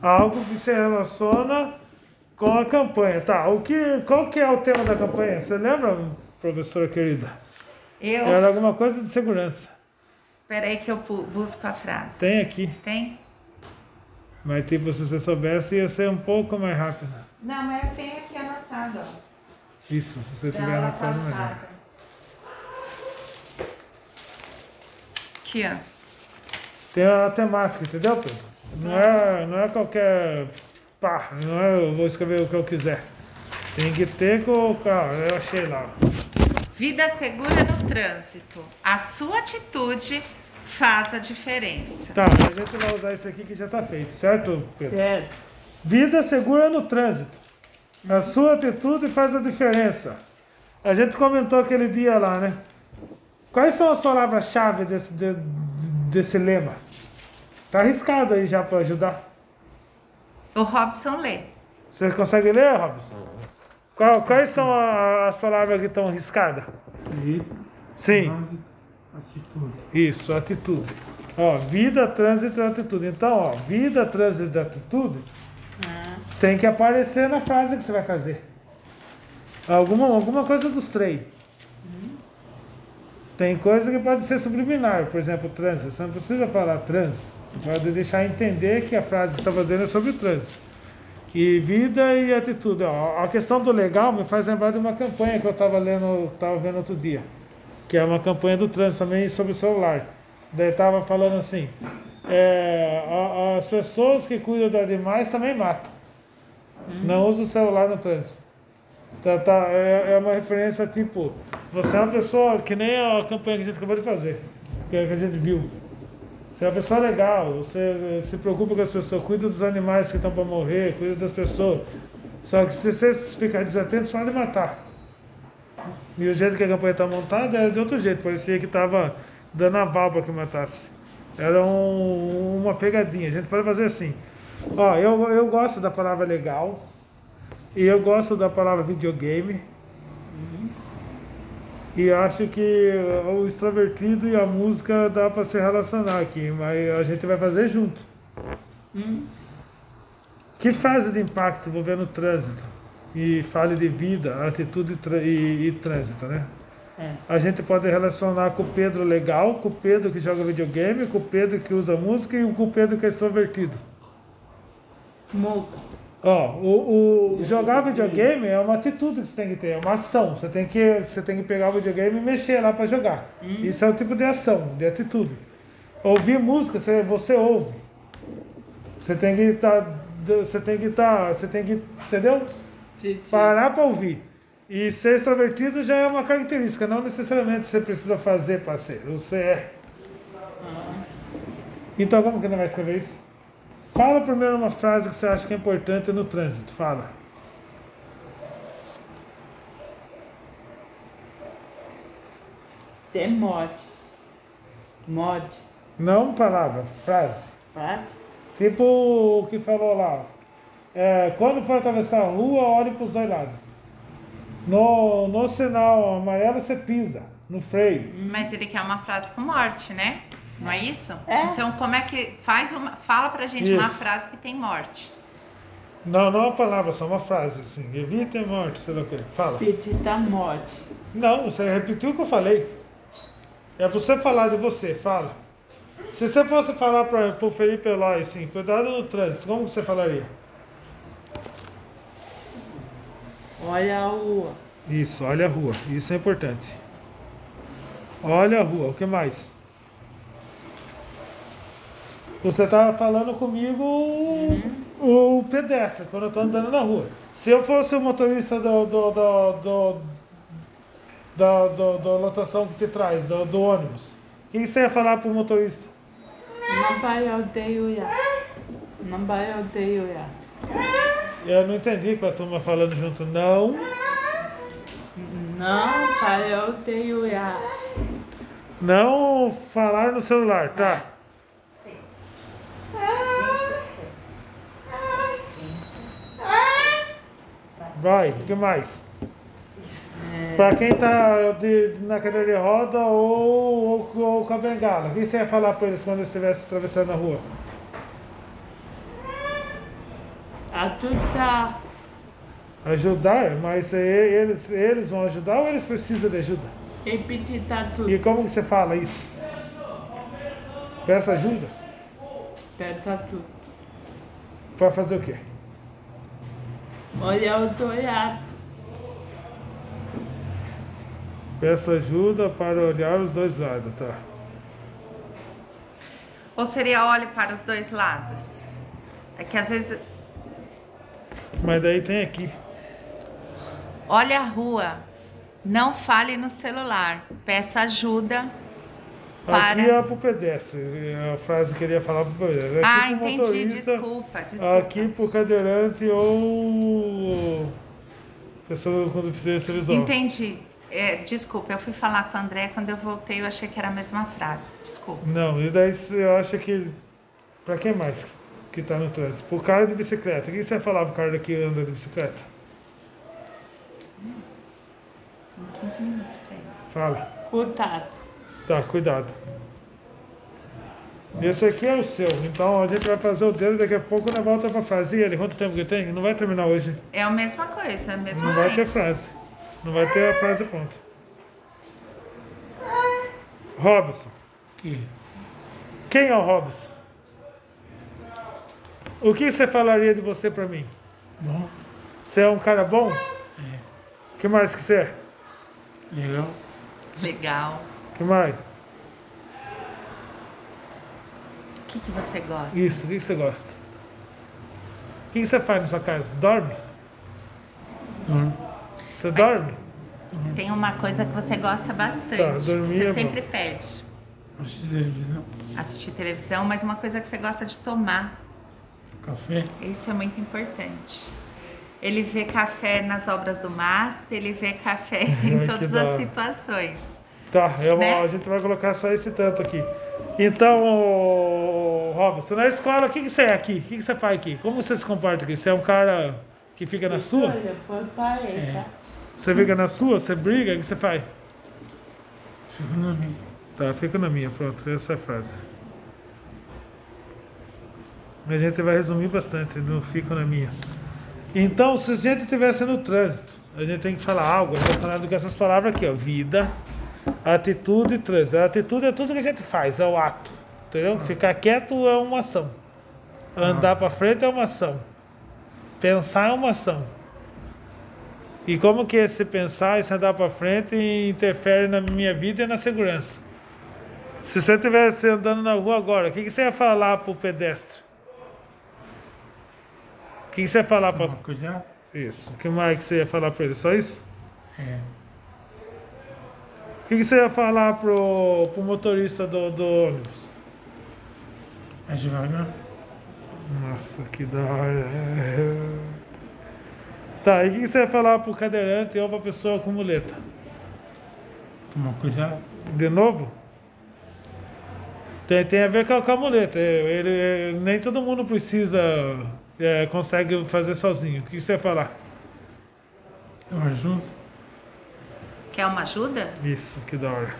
Algo que se relaciona com a campanha, tá? O que, qual que é o tema da campanha? Você lembra, professora querida? Eu. Era alguma coisa de segurança. Peraí que eu busco a frase. Tem aqui. Tem? Mas tipo, se você soubesse, ia ser um pouco mais rápido. Não, mas eu tenho aqui anotado, ó. Isso, se você Da tiver anotado melhor. Aqui, ó. Tem a temática, entendeu, Pedro? Não é, não é qualquer pá, não é eu vou escrever o que eu quiser. Tem que ter com. Ah, eu achei lá. Vida segura no trânsito. A sua atitude faz a diferença. Tá, a gente vai usar isso aqui que já tá feito, certo, Pedro? Certo. Vida segura no trânsito. A sua atitude faz a diferença. A gente comentou aquele dia lá, né? Quais são as palavras-chave desse, de- desse lema? Tá arriscado aí já para ajudar. O Robson lê. Você consegue ler, Robson? Qual- quais são a- as palavras que estão riscadas? Vida, Sim. Atitude. Isso, atitude. Ó, vida, trânsito e atitude. Então, ó, vida, trânsito e atitude tem que aparecer na frase que você vai fazer. Alguma, alguma coisa dos três. Tem coisa que pode ser subliminar, por exemplo, trânsito. Você não precisa falar trânsito. Você pode deixar entender que a frase que você está fazendo é sobre trânsito. E vida e atitude. Ó, a questão do legal me faz lembrar de uma campanha que eu estava lendo, estava vendo outro dia que é uma campanha do trânsito também sobre o celular. Daí estava falando assim, é, a- as pessoas que cuidam de animais também matam. Não usa o celular no trânsito. Tá, tá, é, é uma referência tipo, você é uma pessoa que nem a campanha que a gente acabou de fazer, que a gente viu. Você é uma pessoa legal, você se preocupa com as pessoas, cuida dos animais que estão para morrer, cuida das pessoas. Só que se você ficar desatento, você pode matar. E o jeito que a campanha está montada era de outro jeito, parecia que estava dando aval para que matasse. Era um- uma pegadinha. A gente pode fazer assim. Ó, eu, eu gosto da palavra legal. E eu gosto da palavra videogame. E acho que o extrovertido e a música dá para se relacionar aqui, mas a gente vai fazer junto. Que frase de impacto envolvendo o trânsito? E fale de vida, atitude e, e- trânsito, né? É. A gente pode relacionar com o Pedro legal, com o Pedro que joga videogame, com o Pedro que usa música e com o Pedro que é extrovertido. Muda. Ó, o, o jogar videogame é uma atitude que você tem que ter, é uma ação. Você tem que, você tem que pegar o videogame e mexer lá para jogar. Isso é o tipo de ação, de atitude. Ouvir música, você, você ouve. Você tem que estar, você tem que estar, você tem que, entendeu? Parar para ouvir. E ser extrovertido já é uma característica, não necessariamente você precisa fazer para ser, você é. Então como que não vai escrever isso? Fala primeiro uma frase que você acha que é importante no trânsito. Fala. Tem mod. Mod. Não palavra, frase. Frase? Tipo o que falou lá. É, quando for atravessar a rua, olhe para os dois lados. No, no sinal amarelo você pisa, no freio. Mas ele quer uma frase com morte, né? Não é isso? É. Então, como é que. Faz uma. Fala pra gente uma Isso. frase que tem morte. Não, não é uma palavra, só uma frase. Assim, evite a morte, sei lá o que. Fala. Petita mod. Não, você repetiu o que eu falei. É você falar de você, fala. Se você fosse falar para o Felipe Eloy assim, cuidado no trânsito, como que você falaria? Olha a rua. Isso, olha a rua. Isso é importante. Olha a rua, o que mais? Você estava falando comigo o, o pedestre, quando eu estou andando na rua. Se eu fosse o motorista do, do, do, do, da, do, da lotação que te traz, do, do ônibus, o que você ia falar para o motorista? Não vai ya. Não vai ya. Eu não entendi com a turma falando junto. Não, Não vai odeio ya. não falar no celular, tá? Vai, o que mais? Pra quem tá de- na cadeira de roda ou, ou, ou com a bengala, o que você ia falar pra eles quando eles estivessem atravessando a rua? Ajudar. Ajudar? Mas e- eles, eles vão ajudar ou eles precisam de ajuda? E como que você fala isso? Peça ajuda? Peça tudo. Pra fazer o quê? Olha o dois lados. Peça ajuda para olhar os dois lados, tá? Ou seria olhe para os dois lados? É que às vezes Mas daí tem aqui. olha a rua, não fale no celular, peça ajuda para. Aqui é pro pedestre. é A frase que ele ia falar pro pedestre. Aqui Ah, pro entendi, motorista, desculpa, desculpa. Aqui pro cadeirante ou pessoa com deficiência visual. Entendi. É, desculpa, eu fui falar com o André, quando eu voltei eu achei que era a mesma frase. Desculpa. Não, e daí eu acho que. Pra quem mais que tá no trânsito? Pro cara de bicicleta. O que você vai falar pro cara que anda de bicicleta? Tem 15 minutos pra ele. Fala. Cuidado. Tá, cuidado. Esse aqui é o seu, então a gente vai fazer o dele daqui a pouco na volta pra fazer ele. Quanto tempo que tem? Não vai terminar hoje. É a mesma coisa, é a mesma Não vai ter frase. Não vai ter a frase pronta. Robson. Que? Quem é o Robson? O que você falaria de você pra mim? Bom, Você é um cara bom? é. que mais que você é? Legal. Legal. que mais? O que, que você gosta? Isso, o que que você gosta? O que que você faz na sua casa? Dorme? Dorme. Você dorme? Tem uma coisa que você gosta bastante. Tá, dormir você é sempre bom. pede. Assistir televisão. Assistir televisão, mas uma coisa que você gosta de tomar. Café. Isso é muito importante. Ele vê café nas obras do MASP, ele vê café em que todas da as situações. Tá, eu- Né? a gente vai colocar só esse tanto aqui. Então, ô, Robson, na escola, o que, que você é aqui? O que, que você faz aqui? Como você se comporta aqui? Você é um cara que fica na sua? Olha, foi para ele, tá? Você fica na sua? Você briga? O que você faz? Fico na minha. Tá, fica na minha, pronto, essa é a frase. A gente vai resumir bastante, não fico na minha. Então, se a gente estivesse no trânsito, a gente tem que falar algo relacionado com essas palavras aqui, ó. Vida, atitude e trânsito. A atitude é tudo que a gente faz, é o ato. Entendeu? Ficar quieto é uma ação. Andar para frente é uma ação. Pensar é uma ação. E como que esse pensar, esse andar para frente interfere na minha vida e na segurança? Se você estivesse andando na rua agora, o que, que você ia falar pro pedestre? O que, que você ia falar para. Isso. O que mais que você ia falar para ele? Só isso? É. O que, que você ia falar pro, pro motorista do, do ônibus? É devagar. Nossa, que da hora. Tá, e o que, que você ia falar pro cadeirante ou pra pessoa com muleta? Tomar cuidado. De novo? Tem, tem a ver com a, com a muleta. Ele, é, nem todo mundo precisa, é, consegue fazer sozinho. O que você ia falar? Eu ajudo. Quer uma ajuda? Isso, que da hora.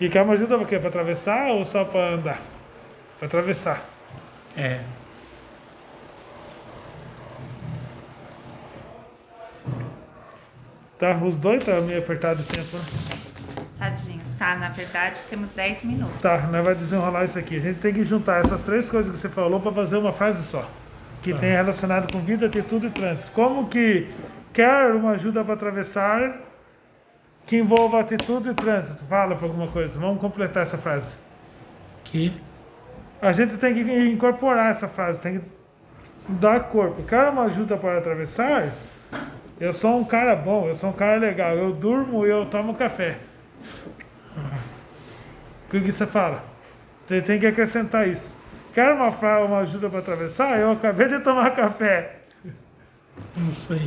E quer uma ajuda pra quê? Pra atravessar ou só pra andar? Pra atravessar. É. Tá, os dois tá meio apertado de tempo, né? Tadinhos, tá? Na verdade, temos 10 minutos. Tá, nós vamos desenrolar isso aqui. A gente tem que juntar essas três coisas que você falou para fazer uma frase só. Que tem relacionado com vida, atitude e trânsito. Como que quer uma ajuda para atravessar que envolva atitude e trânsito? Fala para alguma coisa. Vamos completar essa frase. Que? A gente tem que incorporar essa frase, tem que dar corpo. Quer uma ajuda para atravessar? Eu sou um cara bom, eu sou um cara legal. Eu durmo e eu tomo café. O que você fala? Tem, tem que acrescentar isso. Quer uma, uma ajuda para atravessar? Eu acabei de tomar café. Não sei.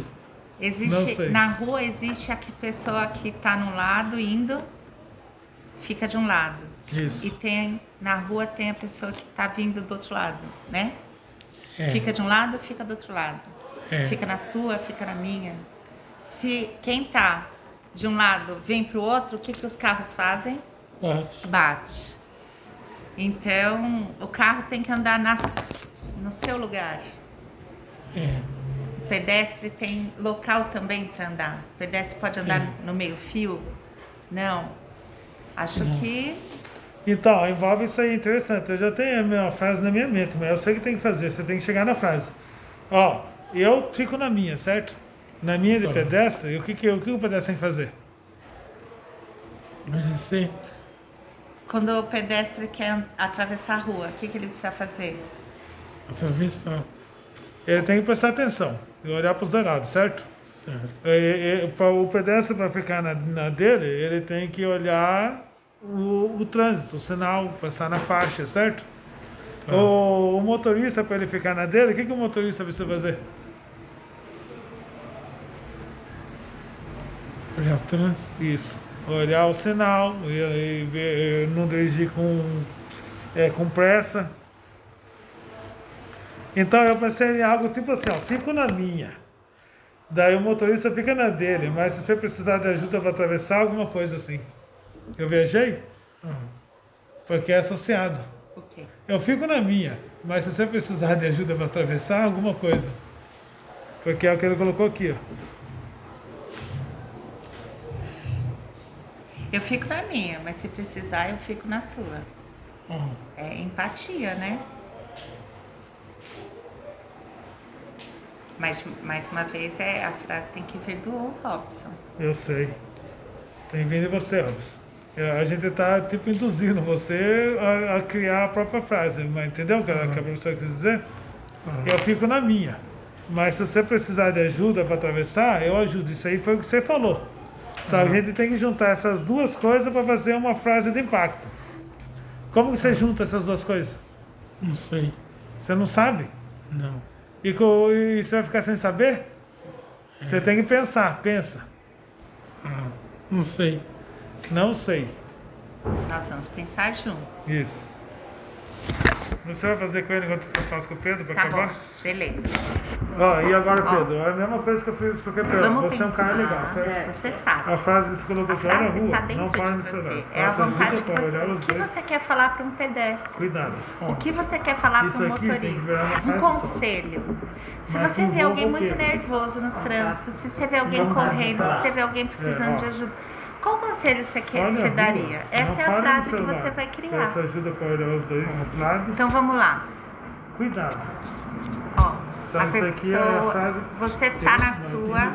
Não Existe, sei. na rua existe a que- pessoa que tá num lado indo, fica de um lado. Isso. E tem, na rua tem a pessoa que tá vindo do outro lado, né? É. Fica de um lado, fica do outro lado. É. Fica na sua, fica na minha. Se quem tá de um lado vem pro outro, o que, que os carros fazem? Bate. Bate. Então, o carro tem que andar nas, no seu lugar. É. O pedestre tem local também para andar. O pedestre pode andar Sim. no meio-fio? Não. Acho Não. que Então, envolve isso aí, interessante. Eu já tenho a minha frase na minha mente, mas eu sei o que tem que fazer. Você tem que chegar na frase. Ó, eu fico na minha, certo? Na minha de pedestre, o que, que, o que o pedestre tem que fazer? Obedecer. quando o pedestre quer atravessar a rua, o que, que ele precisa fazer? Atravessar. Ele tem que prestar atenção e olhar para os dois lados, certo? Certo. E- e- o pedestre, para ficar na, na dele, ele tem que olhar o, o trânsito, o sinal, passar na faixa, certo? Tá. O, o motorista, para ele ficar na dele, o que, que o motorista precisa fazer? O trânsito. Isso. Olhar o sinal e, e ver- não dirigir com, é, com pressa. Então eu pensei em algo tipo assim, ó, fico na minha. Daí o motorista fica na dele, mas se você precisar de ajuda para atravessar, alguma coisa assim. Eu viajei? Porque é associado. O quê? Eu fico na minha, mas se você precisar de ajuda para atravessar, alguma coisa. Porque é o que ele colocou aqui, ó. Eu fico na minha, mas se precisar, eu fico na sua. Hum. É empatia, né? Mas, mais uma vez, é, a frase tem que vir do Robson. Eu sei. Tem vindo de você, Robson. É, A gente está tipo induzindo você a, a criar a própria frase, mas entendeu o que, a- que a professora quis dizer? Eu fico na minha. Mas se você precisar de ajuda para atravessar, eu ajudo. Isso aí foi o que você falou. Só que a gente tem que juntar essas duas coisas para fazer uma frase de impacto. Como que você junta essas duas coisas? Não sei. Você não sabe? Não. E, e você vai ficar sem saber? Você tem que pensar, pensa. Ah, não sei. Não sei. Nós vamos pensar juntos. Isso. Você vai fazer com ele enquanto eu faço com o Pedro para Tá acabar? bom, beleza. Ó, e agora, Ó. Pedro? É a mesma coisa que eu fiz porque, Pedro, Vamos você é um cara pensar. legal, certo? É, você sabe. A frase que você colocou A aqui, olha a frase rua, está não para no celular. você. É a Faça vontade ajuda que você. O que dois. você quer falar para um pedestre? Cuidado. O que você quer falar para um motorista? Um conselho. Se Mas você vê alguém muito nervoso no trânsito, se você vê alguém correndo, se tá. você vê alguém precisando É, ó. de ajuda, qual conselho você, Olha você rua, daria? não Essa é a frase que você vai criar. Peça ajuda para olhar os dois lados. Então vamos lá. Cuidado. Ó, A isso é a pessoa, você tá na sua,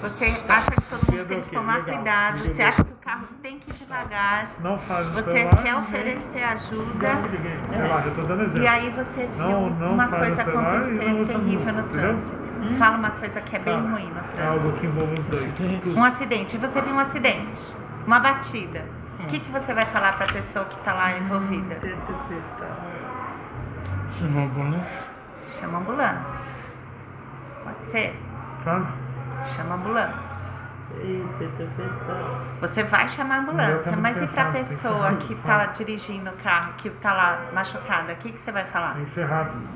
você acha que todo mundo tem que tomar cuidado, você acha que o carro tem que ir devagar, Não você quer oferecer ajuda, Não, e aí você viu Não- não uma coisa e não acontecer terrível no trânsito. Fala uma coisa que é bem ruim no Algo trânsito. Um acidente, você viu um acidente, uma batida. O que, que você vai falar para a pessoa que está lá envolvida? Chamar a ambulância. Chama a ambulância. Pode ser? Fala. Chama a ambulância. Você vai chamar a ambulância, eu mas e tenho que para a pessoa que está dirigindo o carro, que está lá machucada, o que, que você vai falar? Tem que ser rápido.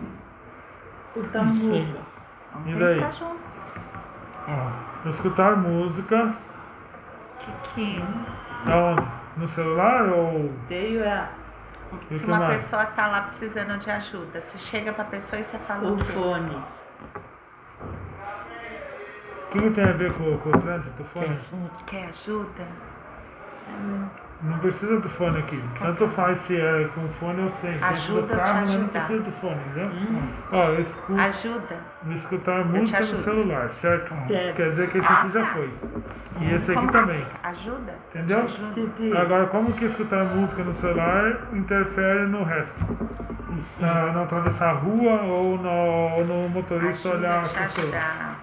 Não sei. Vamos E daí? pensar juntos. Ó, escutar música. Que, que Aonde? No celular ou. Tenho E o se que uma mais? pessoa está lá precisando de ajuda, você chega para a pessoa e você fala o o fone. O que que tem a ver com, com o trânsito? Fone? Quer ajuda? Não precisa do fone aqui. Tanto faz se é com fone ou sem. Se é Ajuda do eu te carro, mas não precisa do fone, entendeu? Ó, eu escuto. Ajuda? Escutar música no celular, certo? Certo. Quer dizer que esse aqui já foi. E esse aqui Como também. Ajuda? Entendeu? Eu te ajudo. Agora, como que escutar música no celular interfere no resto? Na, não atravessar a rua ou no, no motorista Ajuda olhar a pessoas? ajudar.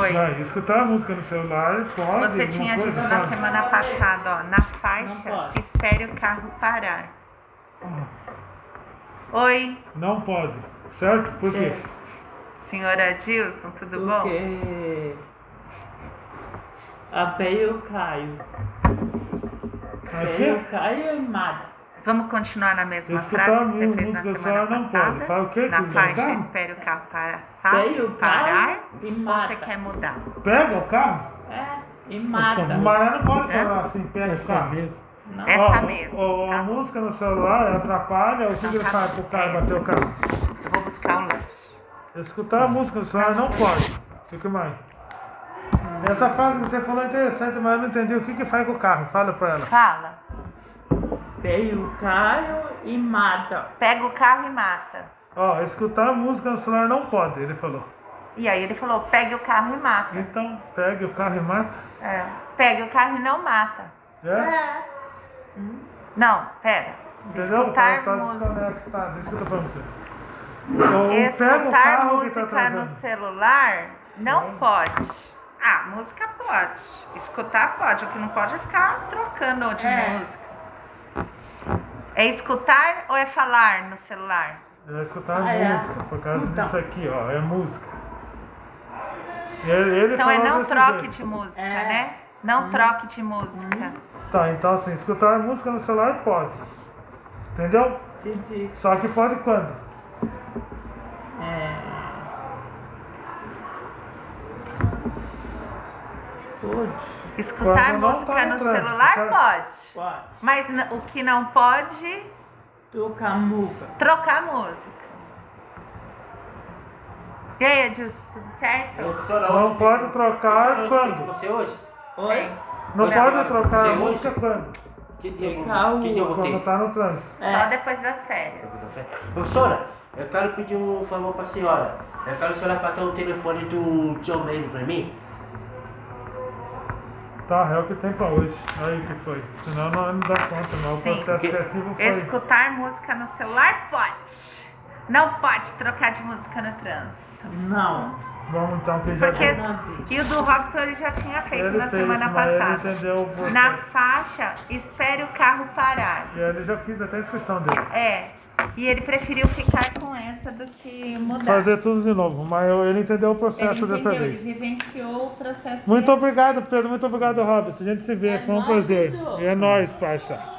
Oi. Vai, escutar a música no celular pode. Você tinha dito na semana passada, ó, na faixa, espere o carro parar. Oi, Não pode, certo? Por quê? senhora Dilson, tudo bom? Porque a eu caio. A Pé quê? eu caio e mata. Vamos continuar na mesma Escutar frase que você fez na semana não passada? pode. Fala o quê? Na Que faixa, vai dar? espere o carro passar, Espere o carro parar, e ou mata. você quer mudar? Pega o carro? É, e O mata. Maia não pode falar assim, pega o Essa carro. mesmo. Não. Essa Ó, mesmo, ó, tá A música no celular atrapalha, o que ele faz pro cara É bater o carro? Eu vou buscar o lanche. Escutar a música no celular não pode. O que mais? Essa frase que você falou é interessante, mas eu não entendi o que que faz com o carro. Fala pra ela. Fala. Pega o carro e mata. Pega o carro e mata. Ó, escutar a música no celular não pode, ele falou. E aí ele falou, pegue o carro e mata. Então, pegue o carro e mata. É. Pegue o carro e não mata. É? Não, pera. Entendeu? Escutar tá, tá música. desconectado. Isso que eu tô falando pra você. Ou pega o Escutar carro que música tá no celular não pode. Ah, música pode. Escutar pode. O que não pode é ficar trocando de É. música. É escutar ou é falar no celular? É escutar Ah, é. música, por causa Então. disso aqui, ó. É música. Ele, ele Então é não troque jeito. de música, É. né? Não troque de música. Tá, então assim, escutar música no celular pode. Entendeu? Entendi. Só que pode quando? É. Pode. Escutar música tá no entrando, celular pode. Pode. Mas o que não pode, Tocar música. trocar música. E aí, Edilson, tudo certo? Professora, Não hoje pode trocar quando? você hoje? Oi? Não pode trocar a hoje? música quando? Que dia, Trocar que dia eu? Quando tá no trânsito. Só depois das férias. Professora, eu quero pedir um favor pra senhora. Eu quero a senhora passar o telefone do John Mayer pra mim. Tá, é o que tem pra hoje. Aí que foi. Senão não, não dá conta, não. O Sim. processo criativo foi. Escutar música no celular pode. Não pode trocar de música no trânsito. Não. Vamos então que já Porque e o do Robson ele já tinha feito Ele na fez, semana passada. entendeu. Na faixa, espere o carro parar. E ele já fiz até a inscrição dele. É. E ele preferiu ficar com essa do que mudar. Fazer tudo de novo, mas ele entendeu o processo ele dessa entendeu, vez. Ele vivenciou o processo. Muito obrigado, Pedro. Muito obrigado, Robson. A gente se vê. Foi um prazer. E é nóis, parça.